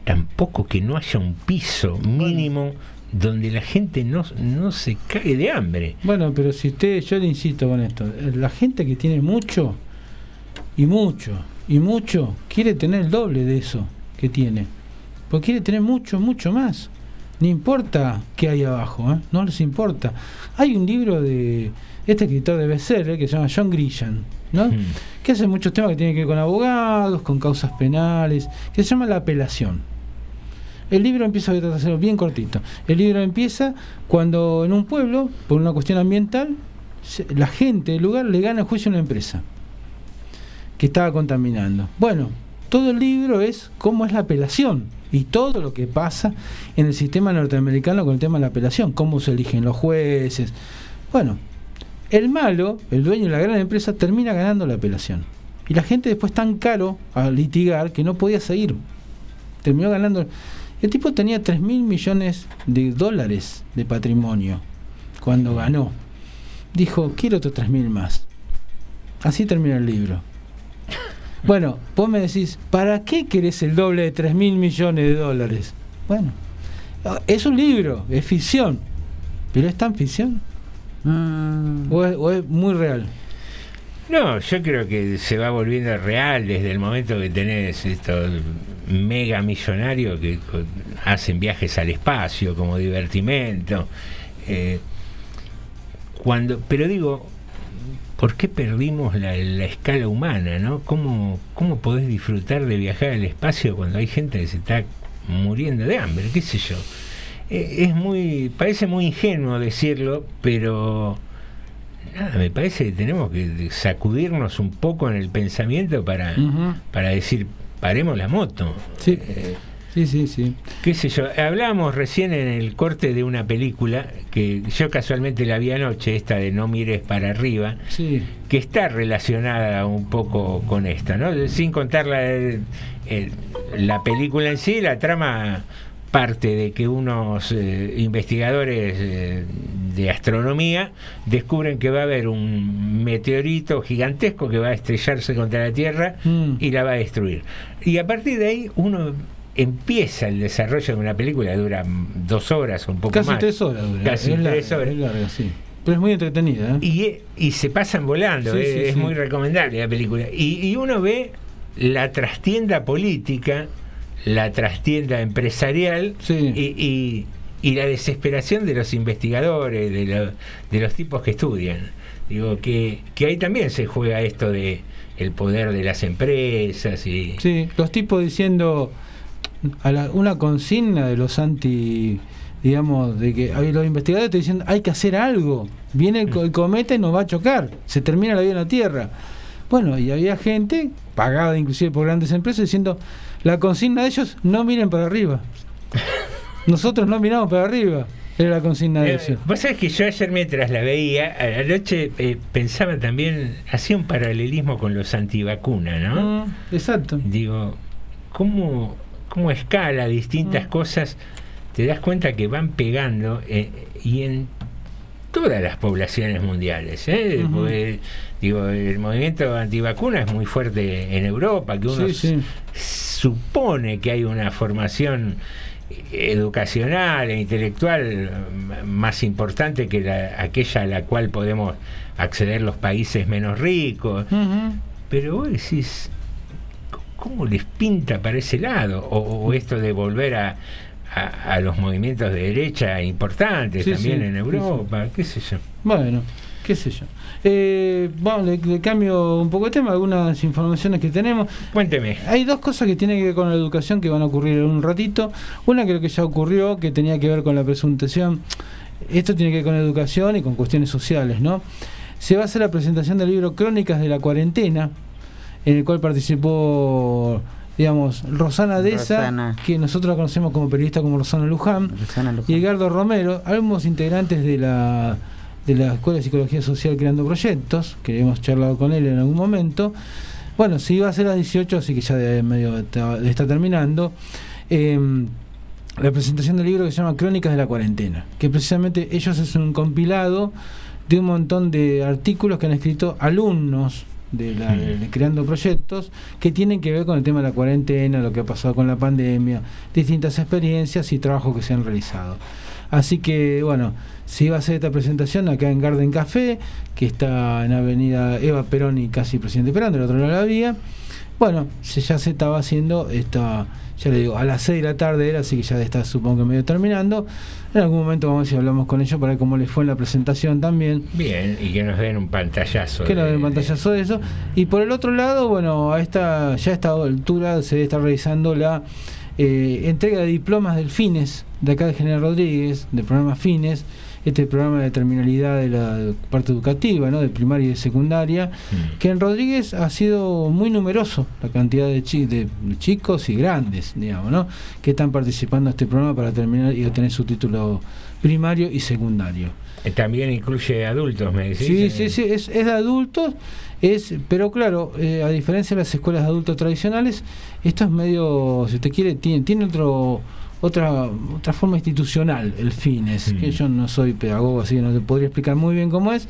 tampoco que no haya un piso mínimo donde la gente no, no se cague de hambre. Bueno, pero si usted, yo le insisto con esto, la gente que tiene mucho y mucho y mucho quiere tener el doble de eso que tiene. Porque quiere tener mucho, mucho más. No importa qué hay abajo, ¿eh? no les importa. Hay un libro de este escritor de bestseller que se llama John Grisham, ¿no? que hace muchos temas que tienen que ver con abogados, con causas penales, que se llama La apelación. El libro empieza a hacerlo bien cortito. El libro empieza cuando en un pueblo, por una cuestión ambiental, la gente del lugar le gana el juicio a una empresa que estaba contaminando. Bueno, todo el libro es cómo es la apelación y todo lo que pasa en el sistema norteamericano con el tema de la apelación, cómo se eligen los jueces. Bueno, el malo, el dueño de la gran empresa, termina ganando la apelación. Y la gente después tan caro a litigar que no podía seguir. Terminó ganando. El tipo tenía 3 mil millones de dólares de patrimonio cuando ganó. Dijo, quiero otros 3 mil más. Así termina el libro. Bueno, vos me decís, ¿para qué querés el doble de 3 mil millones de dólares? Bueno, es un libro, es ficción. ¿Pero es tan ficción? ¿O, es, o es muy real? No, yo creo que se va volviendo real desde el momento que tenés estos mega millonarios que hacen viajes al espacio como divertimento. Eh, cuando, pero digo, ¿por qué perdimos la, la escala humana? ¿no? ¿Cómo, ¿Cómo podés disfrutar de viajar al espacio cuando hay gente que se está muriendo de hambre? ¿Qué sé yo? Eh, es muy, parece muy ingenuo decirlo, pero nada, me parece que tenemos que sacudirnos un poco en el pensamiento para, para decir, paremos la moto. Sí. Eh, Sí, sí, sí. qué sé yo, hablábamos recién en el corte de una película que yo casualmente la vi anoche, esta de No mires para arriba, Sí. que está relacionada un poco con esta, ¿no? Sin contar la, el- la película en sí, la trama parte de que unos eh, investigadores eh, de astronomía descubren que va a haber un meteorito gigantesco que va a estrellarse contra la Tierra Mm. y la va a destruir. Y a partir de ahí uno empieza el desarrollo de una película dura dos horas o un poco Casi más. tres horas dura. Casi Es larga, tres horas. es larga, sí. Pero es muy entretenida. ¿eh? Y, y se pasan volando, Sí, eh, sí, es sí. muy recomendable la película. Y, y uno ve la trastienda política, la trastienda empresarial y, y- y la desesperación de los investigadores, de, lo- de los tipos que estudian. Digo, que, que ahí también se juega esto de el poder de las empresas y... Sí, los tipos diciendo a la- una consigna de los anti, digamos, de que los investigadores te dicen hay que hacer algo. Viene el, co- el cometa y nos va a chocar. Se termina la vida en la Tierra. Bueno, y había gente, pagada inclusive por grandes empresas, diciendo la consigna de ellos, no miren para arriba. Nosotros no miramos para arriba. Era la consigna de Eh, ellos. Vos sabés que yo ayer mientras la veía, a- anoche eh, pensaba también, hacía un paralelismo con los antivacunas, ¿no? Mm, exacto. Digo, ¿cómo, cómo escala distintas Mm. cosas? Te das cuenta que van pegando eh, y en todas las poblaciones mundiales. ¿eh? Porque, digo, el movimiento antivacuna es muy fuerte en Europa, que uno Sí, sí. supone que hay una formación educacional e intelectual más importante que la- aquella a la cual podemos acceder los países menos ricos. Ujú. Pero vos decís, ¿cómo les pinta para ese lado? O, o esto de volver a, a- a los movimientos de derecha importantes Sí, también sí, en sí, Europa, qué sé yo. Bueno, qué sé yo. Eh, bueno, le, le cambio un poco de tema, algunas informaciones que tenemos. Cuénteme. Hay dos cosas que tienen que ver con la educación que van a ocurrir en un ratito. Una creo que ya ocurrió, que tenía que ver con la presunción. Esto tiene que ver con educación y con cuestiones sociales, ¿no? Se va a hacer la presentación del libro Crónicas de la Cuarentena, en el cual participó, digamos, Rosana Deza, Rosana. que nosotros la conocemos como periodista como Rosana Luján, y Edgardo Romero, ambos integrantes de la de la Escuela de Psicología Social Creando Proyectos, que hemos charlado con él en algún momento. Bueno, se iba a hacer a las 18, así que ya de medio está, está terminando. Eh, la presentación del libro que se llama Crónicas de la Cuarentena, que precisamente ellos hacen un compilado de un montón de artículos que han escrito alumnos de, la, de creando proyectos que tienen que ver con el tema de la cuarentena, lo que ha pasado con la pandemia, distintas experiencias y trabajos que se han realizado. Así que, bueno, se iba a hacer esta presentación acá en Garden Café, que está en Avenida Eva Perón y casi Presidente Perón, del otro lado de la vía. Bueno, se, ya se estaba haciendo esta, ya le digo, a las 6 de la tarde era, así que ya está supongo que medio terminando. En algún momento vamos a ver si hablamos con ellos para ver cómo les fue en la presentación también. Bien, y que nos den un pantallazo. Que nos de- den pantallazo de eso. Y por el otro lado, bueno, a esta, ya a esta altura se está realizando la eh, entrega de diplomas del FINES, de acá de General Rodríguez, del programa FINES, este programa de terminalidad de la parte educativa, ¿no? de primaria y de secundaria, que en Rodríguez ha sido muy numeroso la cantidad de, chi- de chicos y grandes, digamos, ¿no? que están participando en este programa para terminar y obtener su título primario y secundario. Eh, También incluye adultos, me decís. Sí, Eh, sí, sí, es, es de adultos, es, pero claro, eh, a diferencia de las escuelas de adultos tradicionales, esto es medio, si usted quiere, tiene, tiene otro otra otra forma institucional, el FINES, que yo no soy pedagogo, así que no te podría explicar muy bien cómo es,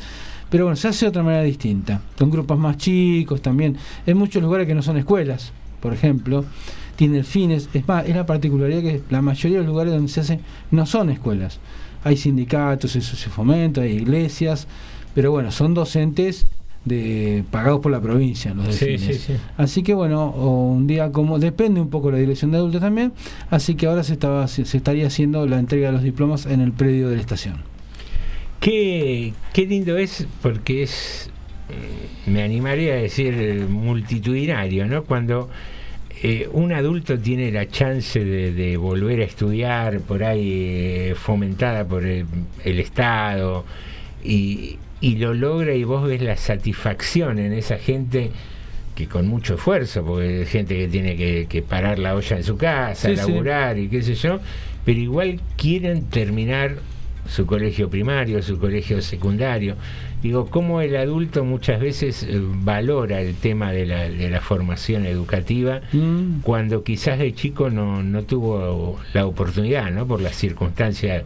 pero bueno, se hace de otra manera distinta, con grupos más chicos también, en muchos lugares que no son escuelas, por ejemplo, tiene el FINES, es más, es la particularidad que la mayoría de los lugares donde se hace no son escuelas, hay sindicatos, eso se fomenta, hay iglesias, pero bueno, son docentes de pagados por la provincia los Sí, sí, sí. así que bueno un día como depende un poco de la dirección de adultos también así que ahora se estaba se se estaría haciendo la entrega de los diplomas en el predio de la estación Qué, qué lindo es, porque es, eh, me animaría a decir, eh, multitudinario, ¿no? Cuando eh, un adulto tiene la chance de, de volver a estudiar, por ahí eh, fomentada por el, el Estado, y, y lo logra y vos ves la satisfacción en esa gente que con mucho esfuerzo, porque es gente que tiene que, que parar la olla en su casa, Sí, sí. laburar y qué sé yo, pero igual quieren terminar su colegio primario, su colegio secundario. Digo, cómo el adulto muchas veces eh, valora el tema de la, de la formación educativa Mm. cuando quizás de chico no, no tuvo la oportunidad, ¿no? Por las circunstancias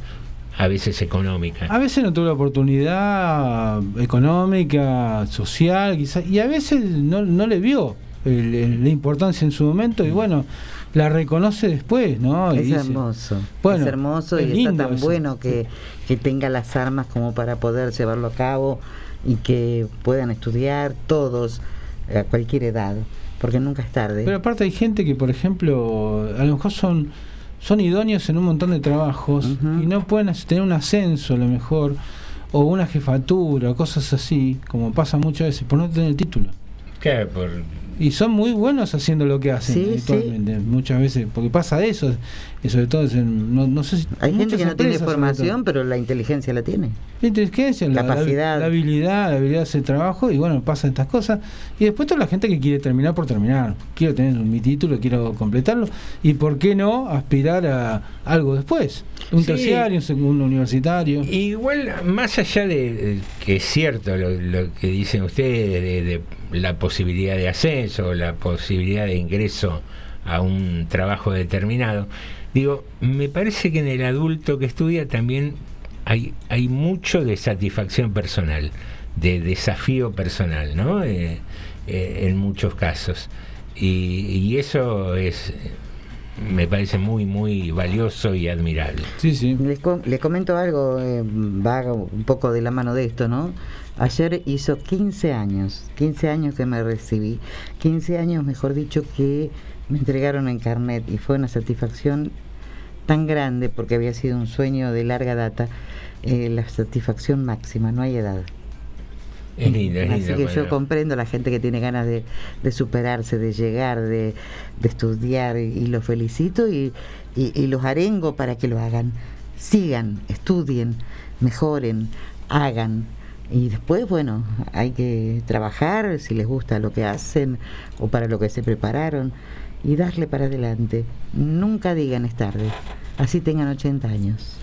a veces económicas. a veces no tuvo la oportunidad económica social quizás y a veces no, no le vio el- el- la importancia en su momento y bueno la reconoce después no Y Es dice, hermoso. bueno, es hermoso es y está lindo tan eso. bueno que, que tenga las armas como para poder llevarlo a cabo y que puedan estudiar todos a cualquier edad, porque nunca es tarde. Pero aparte hay gente que, por ejemplo, a lo mejor son, son idóneos en un montón de trabajos y no pueden tener un ascenso a lo mejor, o una jefatura, o cosas así, como pasa muchas veces, por no tener el título. Claro, por, Y son muy buenos haciendo lo que hacen Sí, habitualmente, muchas veces, porque pasa eso, y sobre todo, es en- no, no sé si... Hay gente que no tiene formación, pero la inteligencia la tiene. La inteligencia, la- Capacidad. la habilidad, la habilidad de hacer trabajo y bueno, pasan estas cosas. Y después toda la gente que quiere terminar por terminar. Quiero tener mi título, quiero completarlo. Y por qué no aspirar a algo después. Un Sí. terciario, un segundo universitario. Igual, más allá de, que es cierto lo, lo que dicen ustedes, de, de la posibilidad de ascenso, la posibilidad de ingreso a un trabajo determinado, digo, me parece que en el adulto que estudia también hay, hay mucho de satisfacción personal, de desafío personal, ¿no? Eh, eh, en muchos casos. Y, y eso es, me parece muy, muy valioso y admirable. Sí, sí. Les, com- les comento algo, eh, va un poco de la mano de esto, ¿no? Ayer hizo 15 años, 15 años que me recibí, 15 años, mejor dicho, que me entregaron en carnet y fue una satisfacción tan grande porque había sido un sueño de larga data, eh, la satisfacción máxima, no hay edad. Es lindo, es Así que yo comprendo la gente que tiene ganas de, de superarse, de llegar, de, de estudiar y los felicito y, y- y los arengo para que lo hagan. Sigan, estudien, mejoren, hagan. Y después, bueno, hay que trabajar si les gusta lo que hacen o para lo que se prepararon y darle para adelante. Nunca digan es tarde, así tengan 80 años.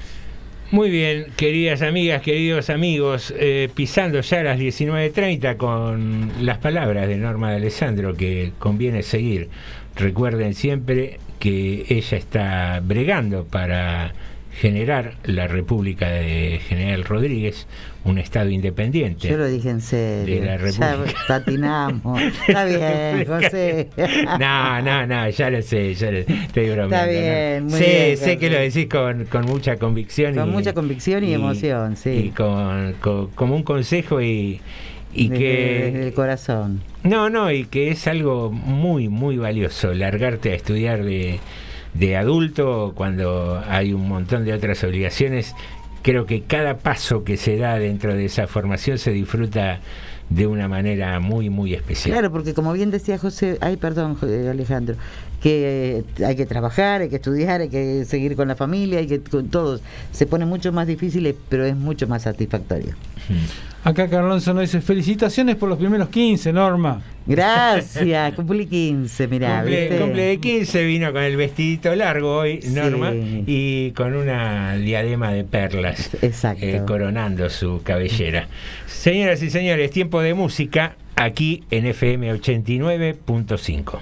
Muy bien, queridas amigas, queridos amigos, eh, pisando ya las 19.30 con las palabras de Norma de Alessandro que conviene seguir. Recuerden siempre que ella está bregando para generar la República de General Rodríguez, un Estado independiente. Yo lo dije en serio. De la ya República. patinamos. Está bien, José. No, no, no, ya lo sé, ya lo estoy bromeando. Está ¿no? bien, muy sé, bien, sé que lo decís con, con mucha convicción. Con y- mucha convicción y emoción, sí. Y con, con- como un consejo y, y Desde- que... desde el corazón. No, no, y que es algo muy, muy valioso, largarte a estudiar de, de adulto cuando hay un montón de otras obligaciones. Creo que cada paso que se da dentro de esa formación se disfruta de una manera muy, muy especial. Claro, porque como bien decía José, ay, perdón, Alejandro, que eh, hay que trabajar, hay que estudiar, hay que seguir con la familia, hay que con todos. Se pone mucho más difícil, eh, pero es mucho más satisfactorio. Acá Carlonso nos dice, felicitaciones por los primeros 15, Norma. Gracias, cumplí 15, mirá, Cumple, ¿viste? cumple de 15, vino con el vestidito largo hoy, Norma, Sí. y con una diadema de perlas, Exacto. eh, coronando su cabellera. Señoras y señores, tiempo de música aquí en FM 89.5.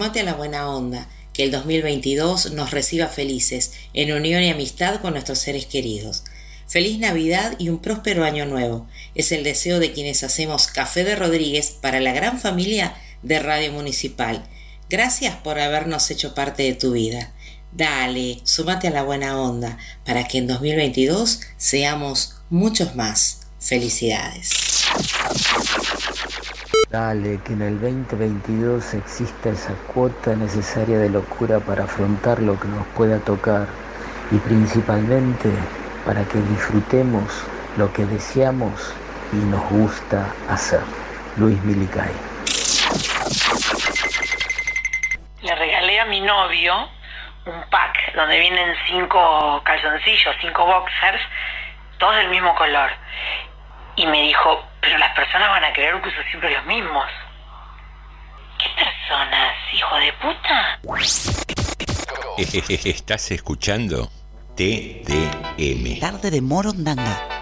sumate a la buena onda, que el 2022 nos reciba felices, en unión y amistad con nuestros seres queridos. Feliz Navidad y un próspero año nuevo. Es el deseo de quienes hacemos Café de Rodríguez para la gran familia de Radio Municipal. Gracias por habernos hecho parte de tu vida. Dale, sumate a la buena onda para que en 2022 seamos muchos más. Felicidades. Dale, que en el 2022 exista esa cuota necesaria de locura para afrontar lo que nos pueda tocar y principalmente para que disfrutemos lo que deseamos y nos gusta hacer. Luis Milicay. Le regalé a mi novio un pack donde vienen cinco calzoncillos, cinco boxers, todos del mismo color. Y me dijo, pero las personas van a creer que uso siempre los mismos. ¿Qué personas, hijo de puta? Estás escuchando TDM. Tarde de Morondanga.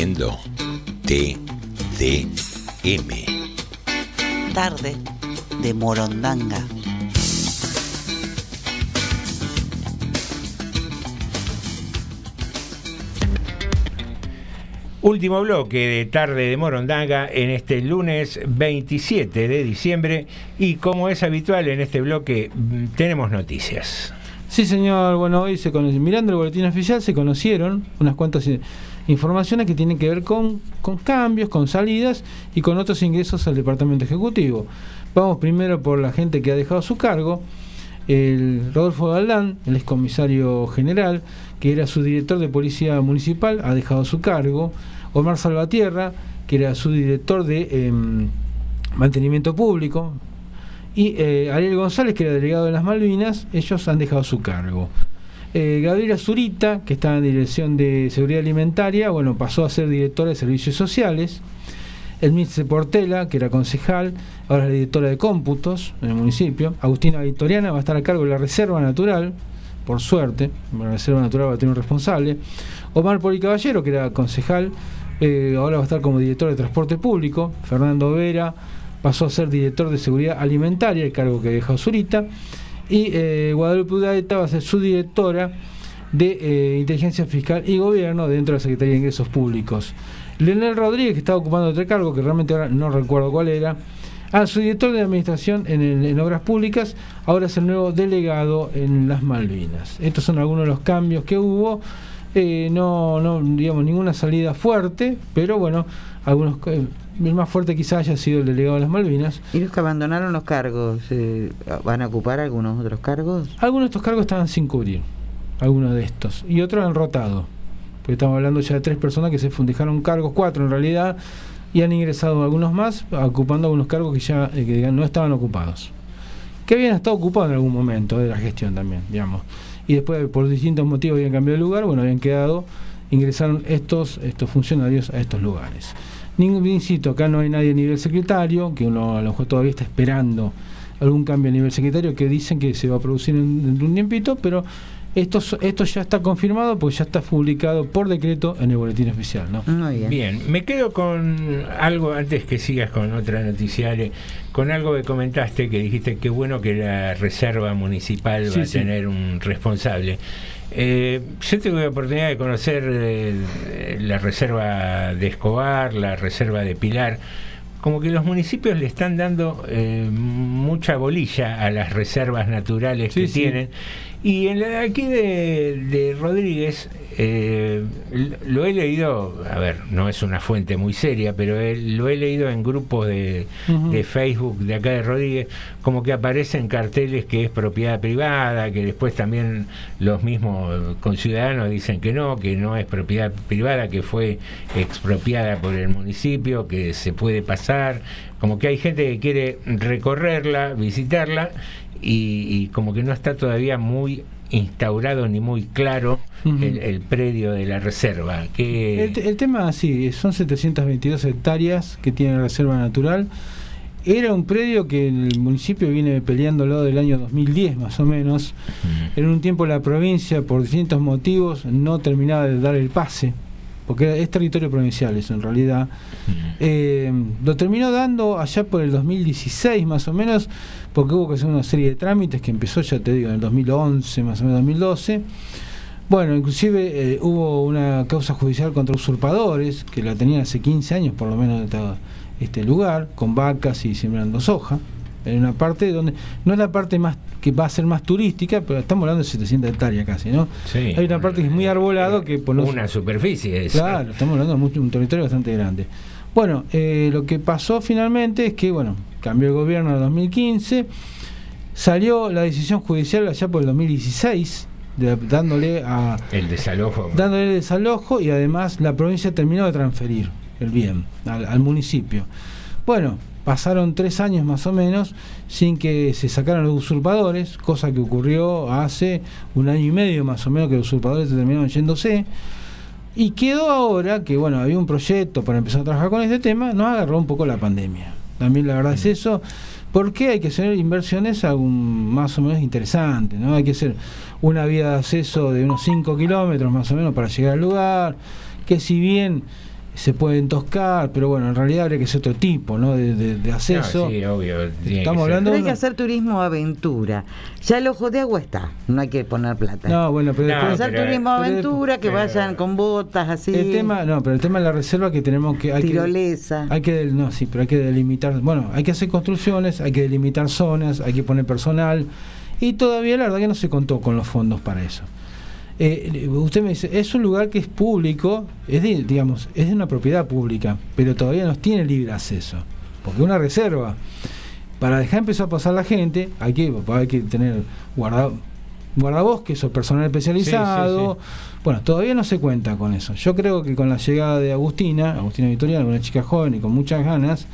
TDM. Tarde de Morondanga. Último bloque de tarde de Morondanga en este lunes 27 de diciembre y como es habitual en este bloque mm, tenemos noticias. Sí, señor. Bueno, hoy se conoce, mirando el boletín oficial se conocieron unas cuantas informaciones que tienen que ver con, con cambios, con salidas y con otros ingresos al Departamento Ejecutivo. Vamos primero por la gente que ha dejado su cargo. El Rodolfo Galdán, el excomisario general, que era su director de Policía Municipal, ha dejado su cargo. Omar Salvatierra, que era su director de em, Mantenimiento Público. Y eh, Ariel González, que era delegado de las Malvinas, ellos han dejado su cargo. Eh, Gabriela Zurita, que estaba en dirección de seguridad alimentaria, bueno, pasó a ser directora de servicios sociales. Elmitze Portela, que era concejal, ahora es la directora de cómputos en el municipio. Agustina Victoriana va a estar a cargo de la Reserva Natural, por suerte, la Reserva Natural va a tener un responsable. Omar Poli Caballero, que era concejal, eh, ahora va a estar como director de transporte público. Fernando Vera pasó a ser director de seguridad alimentaria, el cargo que dejado Zurita. Y eh, Guadalupe Udaeta va a ser su directora de eh, Inteligencia Fiscal y Gobierno dentro de la Secretaría de Ingresos Públicos. Leonel Rodríguez, que estaba ocupando otro cargo, que realmente ahora no recuerdo cuál era, a su director de Administración en, Obras Públicas, ahora es el nuevo delegado en las Malvinas. Estos son algunos de los cambios que hubo. Eh, no, no, digamos, ninguna salida fuerte, pero bueno, algunos el más fuerte quizás haya sido el delegado de las Malvinas. ¿Y los que abandonaron los cargos eh, van a ocupar algunos otros cargos? Algunos de estos cargos estaban sin cubrir, algunos de estos, y otros han rotado. Porque estamos hablando ya de tres personas que se fun- dejaron cargos, cuatro en realidad, y han ingresado algunos más, ocupando algunos cargos que ya eh, que no estaban ocupados. Que habían estado ocupados en algún momento de la gestión también, digamos. Y después, por distintos motivos, habían cambiado de lugar, bueno, habían quedado, ingresaron estos, estos funcionarios a estos lugares. Ningún, insisto, acá no hay nadie a nivel secretario, que uno a lo mejor todavía está esperando algún cambio a nivel secretario, que dicen que se va a producir en, en un tiempito, pero esto, esto ya está confirmado porque ya está publicado por decreto en el boletín oficial. ¿no? Muy Bien, me quedo con algo antes que sigas con otra noticia, con algo que comentaste que dijiste que bueno que la reserva municipal va a sí. tener un responsable. Eh, yo tuve la oportunidad de conocer eh, la reserva de Escobar, la reserva de Pilar. Como que los municipios le están dando eh, mucha bolilla a las reservas naturales Sí, que sí. tienen. Y en la de aquí de, de Rodríguez, eh, lo he leído, a ver, no es una fuente muy seria, pero he- lo he leído en grupos de, de Facebook de acá de Rodríguez, como que aparecen carteles que es propiedad privada, que después también los mismos eh, conciudadanos dicen que no, que no es propiedad privada, que fue expropiada por el municipio, que se puede pasar, como que hay gente que quiere recorrerla, visitarla, y, y como que no está todavía muy instaurado ni muy claro el, el predio de la reserva. Que, El, el tema, sí, son 722 hectáreas que tiene la reserva natural. Era un predio que el municipio viene peleándolo del año 2010 más o menos. En un tiempo la provincia, por distintos motivos, no terminaba de dar el pase, porque es territorio provincial eso en realidad. Eh, lo terminó dando allá por el 2016 más o menos, porque hubo que hacer una serie de trámites que empezó, ya te digo, en el 2011, más o menos 2012. Bueno, inclusive eh, hubo una causa judicial contra usurpadores, que la tenían hace 15 años por lo menos este, este lugar, con vacas y sembrando soja. En una parte donde, no es la parte más que va a ser más turística, pero estamos hablando de 700 hectáreas casi, ¿no? Sí. Hay una parte que es muy arbolado que por los- una superficie es. Claro, estamos hablando de mucho- un territorio bastante grande. Bueno, eh, lo que pasó finalmente es que, bueno, cambió el gobierno en 2015, salió la decisión judicial allá por el 2016, de- dándole a El desalojo. dándole el desalojo y además la provincia terminó de transferir el bien al, al municipio. Bueno, pasaron tres años más o menos sin que se sacaran los usurpadores, cosa que ocurrió hace un año y medio más o menos que los usurpadores terminaron yéndose. Y quedó ahora que, bueno, había un proyecto para empezar a trabajar con este tema, nos agarró un poco la pandemia. También la verdad es eso, porque hay que hacer inversiones algún, más o menos interesantes, ¿no? Hay que hacer una vía de acceso de unos 5 kilómetros más o menos para llegar al lugar, que si bien se pueden toscar, pero bueno, en realidad habría que ser otro tipo ¿no? de, de- de acceso. No, sí, obvio. tiene Estamos que hablando hay que hacer turismo aventura. Ya el ojo de agua está, no hay que poner plata. No, bueno, pero No, después- hacer pero- turismo pero- aventura, que vayan con botas así. El tema, no, pero el tema de la reserva que tenemos que hay Tirolesa. que hay que no, sí, pero hay que delimitar, bueno, hay que hacer construcciones, hay que delimitar zonas, hay que poner personal y todavía la verdad que no se contó con los fondos para eso. Eh, usted me dice, es un lugar que es público, es de, digamos, es de una propiedad pública, pero todavía no tiene libre acceso, porque es una reserva. Para dejar empezar a pasar la gente, hay que, hay que tener guarda, guardabosques o personal especializado. Bueno, todavía no se cuenta con eso. Yo creo que con la llegada de Agustina, Agustina Victoriano, una chica joven y con muchas ganas,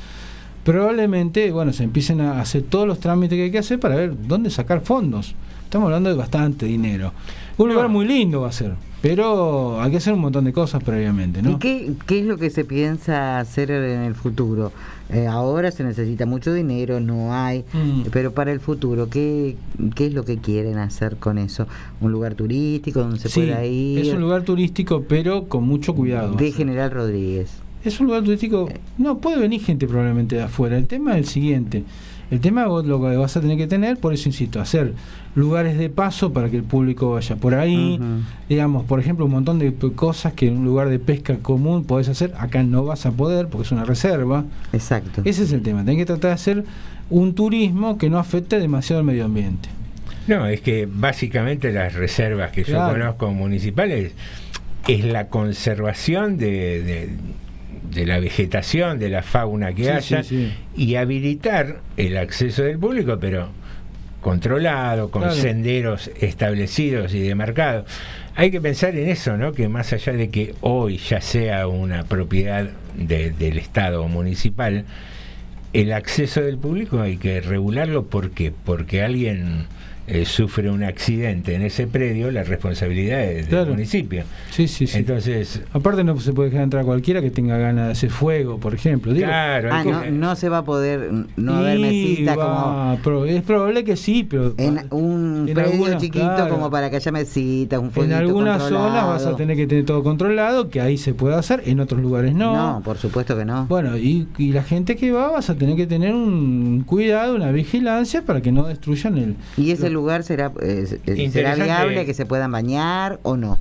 probablemente, bueno, se empiecen a hacer todos los trámites que hay que hacer para ver dónde sacar fondos. Estamos hablando de bastante dinero. Un lugar muy lindo va a ser, pero hay que hacer un montón de cosas previamente, ¿Y ¿no? qué, qué es lo que se piensa hacer en el futuro? Eh, ahora se necesita mucho dinero, no hay, Mm. pero para el futuro, ¿qué, ¿qué es lo que quieren hacer con eso? ¿Un lugar turístico donde se Sí, pueda ir? es un lugar turístico, pero con mucho cuidado. de. General Rodríguez. Es un lugar turístico. No, puede venir gente probablemente de afuera. El tema es el siguiente. El tema vos lo que vas a tener que tener, por eso insisto, hacer lugares de paso para que el público vaya por ahí. Digamos, por ejemplo, un montón de cosas que en un lugar de pesca común podés hacer. Acá no vas a poder porque es una reserva. Exacto. Ese es el tema. Tenés que tratar de hacer un turismo que no afecte demasiado al medio ambiente. No, es que básicamente las reservas que yo conozco municipales es la conservación de, de- de la vegetación, de la fauna que Sí, haya sí, y habilitar el acceso del público, pero controlado, con Claro. senderos establecidos y demarcados. Hay que pensar en eso, ¿no? Que más allá de que hoy ya sea una propiedad de- del Estado o municipal, el acceso del público hay que regularlo ¿por qué? porque alguien eh, sufre un accidente en ese predio, la responsabilidad es del Claro. municipio. Sí, sí, sí. Entonces, Aparte no se puede dejar entrar cualquiera que tenga ganas de hacer fuego, por ejemplo. Digo, claro, Ah, no, no se va a poder, no va a haber Y mesita como pro- es probable que sí, pero en un en predio algunas, chiquito claro. como para que haya mesita, un en algunas zonas vas a tener que tener todo controlado, que ahí se puede hacer, en otros lugares no. No, por supuesto que no. Bueno, y, y la gente que va vas a tener que tener un cuidado, una vigilancia para que no destruyan el... ¿Y ese lugar será, eh, eh, será viable que se puedan bañar o no?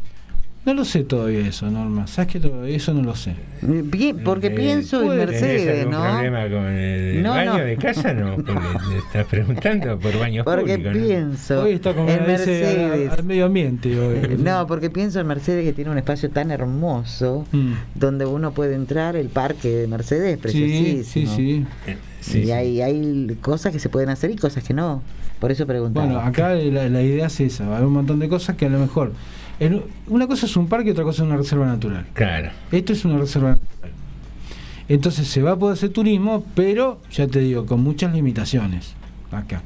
No lo sé todavía eso, Norma. ¿Sabes que Eso no lo sé. Bien, porque eh, pienso en ¿tenés Mercedes, algún ¿no? problema con el No, baño no. de casa? No, porque te estás preguntando por baños Porque públicos. ¿no? pienso Hoy está como en Mercedes. al, al medio ambiente. hoy. No, porque pienso en Mercedes que tiene un espacio tan hermoso Mm. donde uno puede entrar, el parque de Mercedes, Sí, preciosísimo. sí, sí. Eh, sí, y sí. Hay, hay cosas que se pueden hacer y cosas que no. Por eso preguntaba. Bueno, acá la, la idea es esa. Va a haber un montón de cosas que a lo mejor... en- una cosa es un parque y otra cosa es una reserva natural. Claro. Esto es una reserva natural. Entonces se va a poder hacer turismo, pero ya te digo, con muchas limitaciones acá.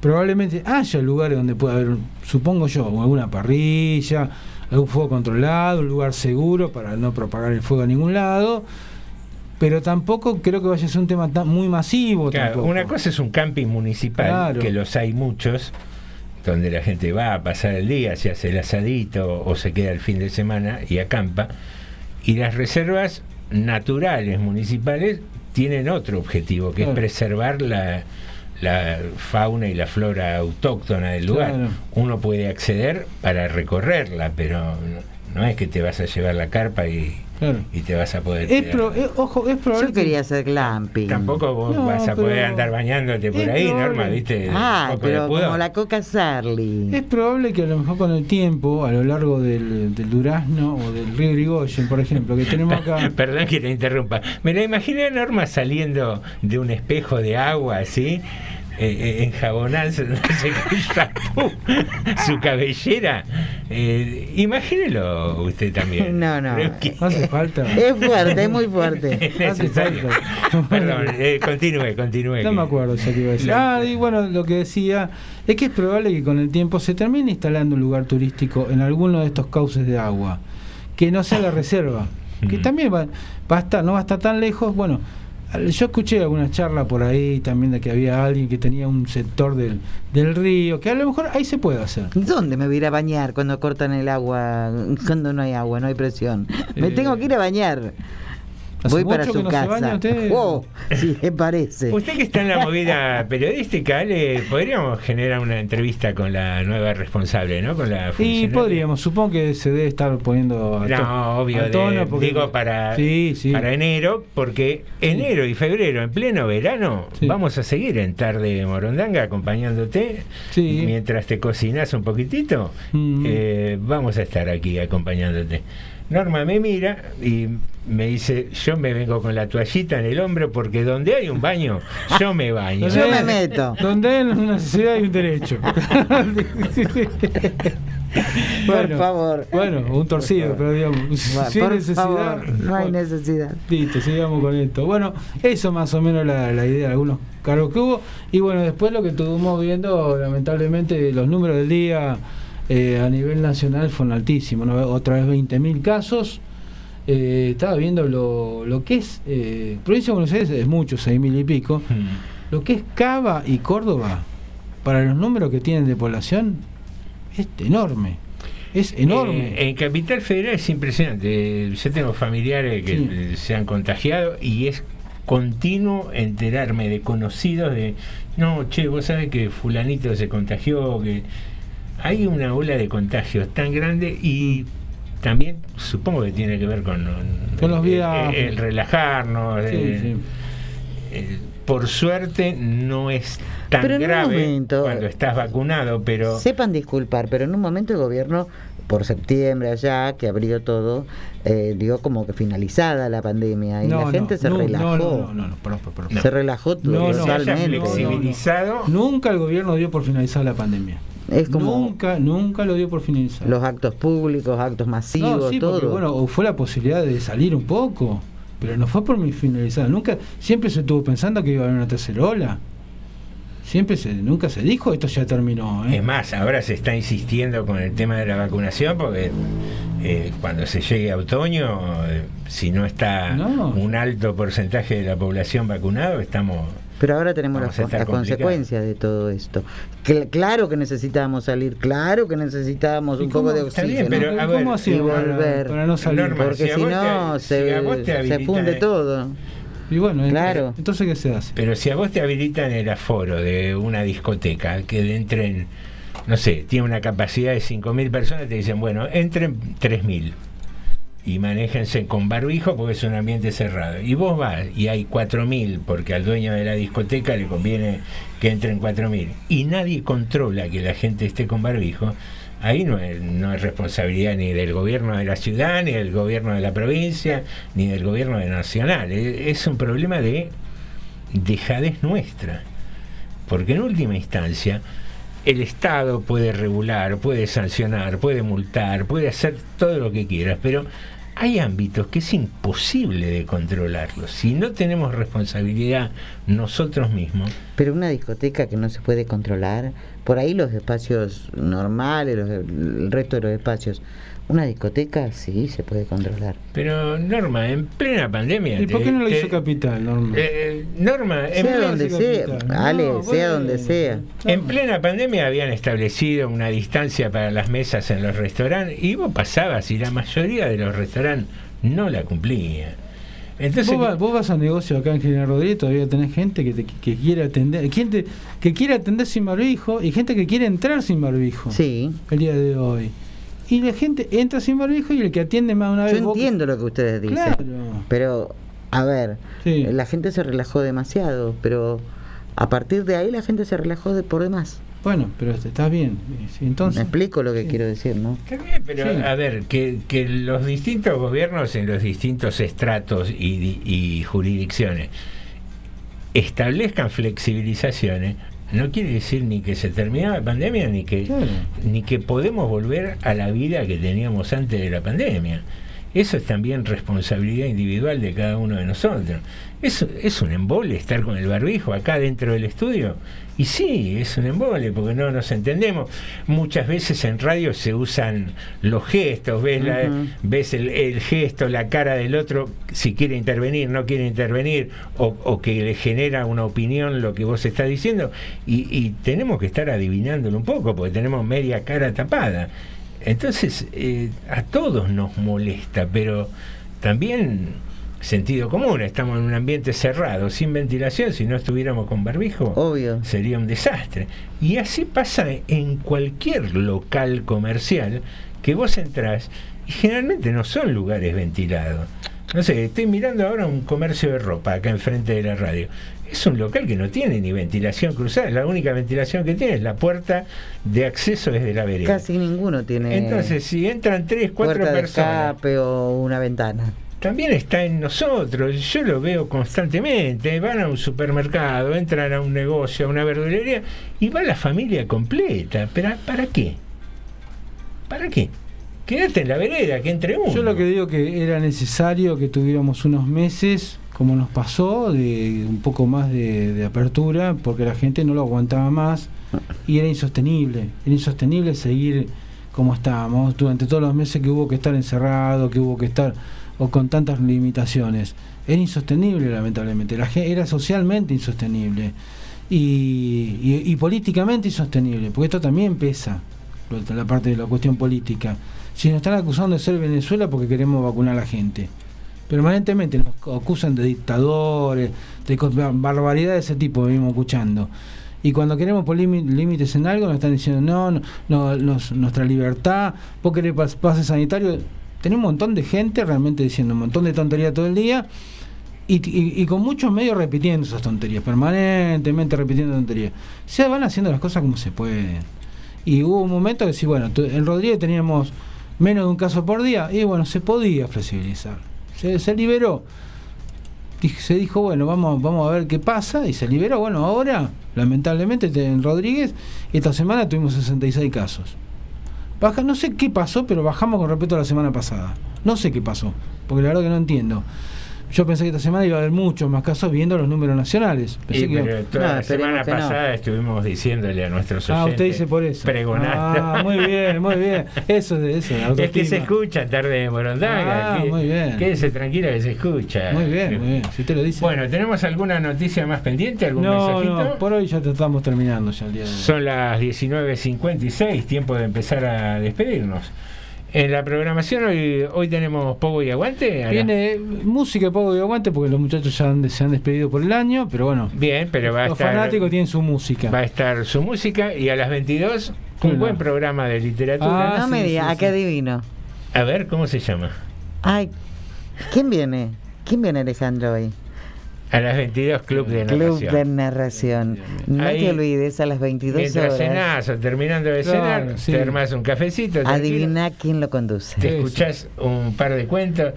Probablemente haya lugares donde pueda haber, supongo yo, alguna parrilla, algún fuego controlado, un lugar seguro para no propagar el fuego a ningún lado, pero tampoco creo que vaya a ser un tema tan, muy masivo. Claro, tampoco. una cosa es un camping municipal, Claro. que los hay muchos, donde la gente va a pasar el día, se hace el asadito o se queda el fin de semana y acampa. Y las reservas naturales municipales tienen otro objetivo, que Claro. es preservar la, la fauna y la flora autóctona del lugar. Uno puede acceder para recorrerla, pero no es que te vas a llevar la carpa y, Claro. y te vas a poder... Es tirar. pro- eh, ojo, es probable Yo quería hacer glamping. Tampoco vos No, vas a poder andar bañándote por ahí, probable. Norma, ¿viste? Ah, pero como la Coca Sarli. Es probable que a lo mejor con el tiempo, a lo largo del, del Durazno o del río Grigoyen, por ejemplo, que tenemos acá. Perdón que te interrumpa. Me la imaginé a Norma saliendo de un espejo de agua, así, eh, eh, enjabonándose el shampoo, su cabellera. Eh, imagínelo usted también. No, no. Que- No hace falta. Es fuerte, es muy fuerte. es necesario. Perdón, eh, continúe, continúe. No que- me acuerdo ya que iba a decir. Ah, y bueno, lo que decía es que es probable que con el tiempo se termine instalando un lugar turístico en alguno de estos cauces de agua, que no sea la reserva, que también va, va a estar, no va a estar tan lejos. Bueno, yo escuché alguna charla por ahí también de que había alguien que tenía un sector del, del río, que a lo mejor ahí se puede hacer. ¿Dónde me voy a ir a bañar cuando cortan el agua? Cuando no hay agua, no hay presión. Me Eh. tengo que ir a bañar. ¿Hace Voy para su que no se casa. baña usted? Oh, sí, me parece. Usted que está en la movida periodística, le podríamos generar una entrevista con la nueva responsable, ¿no? Con la funcionaria. podríamos, supongo que se debe estar poniendo a No, obvio, a de- porque- digo para, Sí, sí. para enero, porque enero y febrero, en pleno verano, vamos a seguir en Tarde Morondanga acompañándote. Mientras te cocinas un poquitito, Mm. eh, vamos a estar aquí acompañándote. Norma me mira y me dice, yo me vengo con la toallita en el hombro porque donde hay un baño, yo me baño. Donde hay una necesidad y un derecho. Por favor. Bueno, un torcido, pero digamos, Bueno, sin por necesidad. favor, no hay necesidad. Listo, sigamos con esto. Bueno, eso más o menos la, la idea de algunos cargos que hubo. Y bueno, después lo que estuvimos viendo, lamentablemente, los números del día eh, a nivel nacional fueron altísimos. ¿no? Otra vez 20.000 casos. Eh, estaba viendo lo, lo que es eh, provincia de Buenos Aires es mucho, 6.000 y pico. Hmm. Lo que es Cava y Córdoba, para los números que tienen de población, es enorme. Es enorme. Eh, en Capital Federal es impresionante. Yo tengo familiares que Sí. se han contagiado y es continuo enterarme de conocidos de, no, che, vos sabés que fulanito se contagió, que hay una ola de contagios tan grande y también supongo que tiene que ver con, Con los el- el, relajarnos. Sí, eh, sí. eh, por suerte no es tan Pero grave momento- cuando estás vacunado, pero... Sepan disculpar, pero en un momento el gobierno, por septiembre allá, que abrió todo, eh, dio como que finalizada la pandemia y No, la no, gente se no, relajó. no, no, no, no, perdón, perdón. Se relajó No, no, totalmente. Nunca el gobierno dio por finalizada la pandemia. Es como- Nunca, nunca lo dio por finalizada. Los actos públicos, actos masivos, No, sí, porque, todo. bueno, o fue la posibilidad de salir un poco, pero no fue por mi finalizada. Nunca, siempre se estuvo pensando que iba a haber una tercera ola. Siempre se, nunca se dijo esto ya terminó. ¿eh? Es más, ahora se está insistiendo con el tema de la vacunación porque eh, cuando se llegue a otoño, eh, si no está No. un alto porcentaje de la población vacunado, estamos... Pero ahora tenemos las, las consecuencias de todo esto. Cl- claro que necesitábamos salir, claro que necesitábamos un poco de Está oxígeno. bien, pero a ver, y volver. Norma, porque si no te- se, si se funde todo. Y bueno, Claro. entonces ¿qué se hace? Pero si a vos te habilitan el aforo de una discoteca que entren, no sé, tiene una capacidad de 5.000 personas, te dicen, bueno, entren 3.000 y manéjense con barbijo porque es un ambiente cerrado. Y vos vas y hay 4.000 porque al dueño de la discoteca le conviene que entren 4.000 y nadie controla que la gente esté con barbijo. Ahí no es, no es responsabilidad ni del gobierno de la ciudad, ni del gobierno de la provincia, ni del gobierno de nacional. Es, es un problema de dejadez nuestra. Porque en última instancia, el Estado puede regular, puede sancionar, puede multar, puede hacer todo lo que quieras, pero hay ámbitos que es imposible de controlarlos. Si no tenemos responsabilidad nosotros mismos, Pero una discoteca que no se puede controlar, por ahí los espacios normales, los- el resto de los espacios, una discoteca sí se puede controlar. pero Norma, en plena pandemia... ¿Y por qué no lo te- hizo Capital, Norma? Eh, Norma, en Sea plena- donde sea, Ale, sea donde sea. En plena pandemia habían establecido una distancia para las mesas en los restaurantes y vos pasabas y la mayoría de los restaurantes no la cumplían. Entonces, vos, vas, vos vas a negocio acá en General Rodríguez, todavía tenés gente que, te, que quiere atender, gente que quiere atender sin barbijo y gente que quiere entrar sin barbijo. Sí. El día de hoy. Y la gente entra sin barbijo y el que atiende más de una vez. Yo vos- entiendo lo que ustedes dicen, Claro. pero a ver, la gente se relajó demasiado, pero a partir de ahí la gente se relajó de por demás. Bueno, pero está bien. Entonces, Me explico lo que quiero decir, ¿no? Está bien, pero Sí. a ver, que, que los distintos gobiernos en los distintos estratos y jurisdicciones establezcan flexibilizaciones, no quiere decir ni que se termina la pandemia ni que, ni que podemos volver a la vida que teníamos antes de la pandemia. Eso es también responsabilidad individual de cada uno de nosotros. Es, es un embole estar con el barbijo acá dentro del estudio. Y sí, es un embole porque no nos entendemos. Muchas veces en radio se usan los gestos, ves, la- ves el, el gesto, la cara del otro, si quiere intervenir, no quiere intervenir, o, o que le genera una opinión lo que vos estás diciendo. Y, y tenemos que estar adivinándolo un poco porque tenemos media cara tapada. Entonces, eh, a todos nos molesta, pero también sentido común. Estamos en un ambiente cerrado, sin ventilación. Si no estuviéramos con barbijo, Obvio. sería un desastre. Y así pasa en cualquier local comercial que vos entrás y generalmente no son lugares ventilados. No sé, estoy mirando ahora un comercio de ropa acá enfrente de la radio. Es un local que no tiene ni ventilación cruzada. La única ventilación que tiene es la puerta de acceso desde la vereda. Casi ninguno tiene Entonces, si entran tres, cuatro puerta de personas, escape o una ventana. también está en nosotros. Yo lo veo constantemente. Van a un supermercado, entran a un negocio, a una verdulería y va la familia completa. ¿Pero para qué? ¿Para qué? Quédate en la vereda, que entre. Yo lo que digo que era necesario que tuviéramos unos meses, como nos pasó, de un poco más de, apertura, porque la gente no lo aguantaba más y era insostenible. Era insostenible seguir como estábamos durante todos los meses que hubo que estar encerrado, que hubo que estar o con tantas limitaciones. Era insostenible, lamentablemente. La era socialmente insostenible y, y- y políticamente insostenible, porque esto también pesa, la parte de la cuestión política. Si nos están acusando de ser Venezuela porque queremos vacunar a la gente. Permanentemente nos acusan de dictadores, de barbaridades de ese tipo, venimos escuchando. Y cuando queremos poner límites en algo, nos están diciendo, no, no, no, nuestra libertad, vos querés pas- pase sanitario. Tenemos un montón de gente realmente diciendo un montón de tonterías todo el día y, y- con muchos medios repitiendo esas tonterías, permanentemente repitiendo tonterías. Se van haciendo las cosas como se pueden. Y hubo un momento que sí, bueno, en Rodríguez teníamos menos de un caso por día y bueno, se podía flexibilizar. Se, se liberó. Se dijo, bueno, vamos, vamos a ver qué pasa y se liberó. Bueno, ahora, lamentablemente, te- en Rodríguez, esta semana tuvimos 66 casos. Baja, no sé qué pasó, pero bajamos con respecto a la semana pasada. No sé qué pasó, porque la verdad que no entiendo. Yo pensé que esta semana iba a haber muchos más casos viendo los números nacionales. Pensé Y, que- pero toda la semana pasada estuvimos diciéndole a nuestros oyentes. Ah, usted dice por eso. Pregonando. Ah, muy bien, muy bien. Eso es eso. Es que se escucha tarde de Morondanga. Ah, que- muy bien. Quédese tranquila que se escucha. Muy bien, muy bien. Si usted lo dice. Bueno, ¿tenemos alguna noticia más pendiente? ¿Algún no, mensajito? no, por hoy ya te estamos terminando ya el día de hoy. Son las 19.56, tiempo de empezar a despedirnos. En la programación hoy, hoy tenemos Pogo y Aguante. Viene música poco de aguante porque los muchachos ya han- se han despedido por el año, pero bueno. Bien, pero va a los estar- fanáticos tienen su música. Va a estar su música y a las 22 un buen programa de literatura. no me diga, ¿a qué adivino? A ver, ¿cómo se llama? Ay, ¿quién viene? ¿Quién viene Alejandro hoy? A las 22 Club de Club Narración. de Narración. No Ahí, te olvides, a las 22 Mientras horas. cenás o terminando de Claro, cenar, sí. te armás un cafecito. Adivina quién lo conduce. Te escuchás un par de cuentos.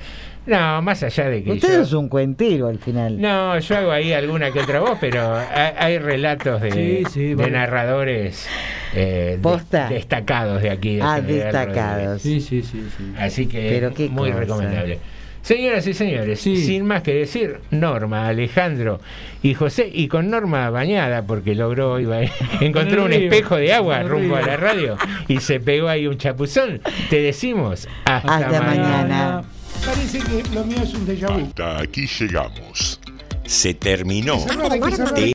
No, más allá de que Usted yo... es un cuentero al final. No, yo hago ahí alguna que otra voz, pero hay, hay relatos de, Sí, sí, de vale. narradores eh, de- ¿Posta? destacados de aquí. de Ah, General destacados. Sí, sí, sí, sí. Así que Pero qué muy cosa. recomendable. Señoras y señores, sin más que decir, Norma, Alejandro y José, y con Norma bañada, porque logró, iba, encontró un espejo de agua rumbo a la radio y se pegó ahí un chapuzón, te decimos hasta, Hasta mañana. Parece que lo mío es un déjà vu. Hasta aquí llegamos. Se terminó.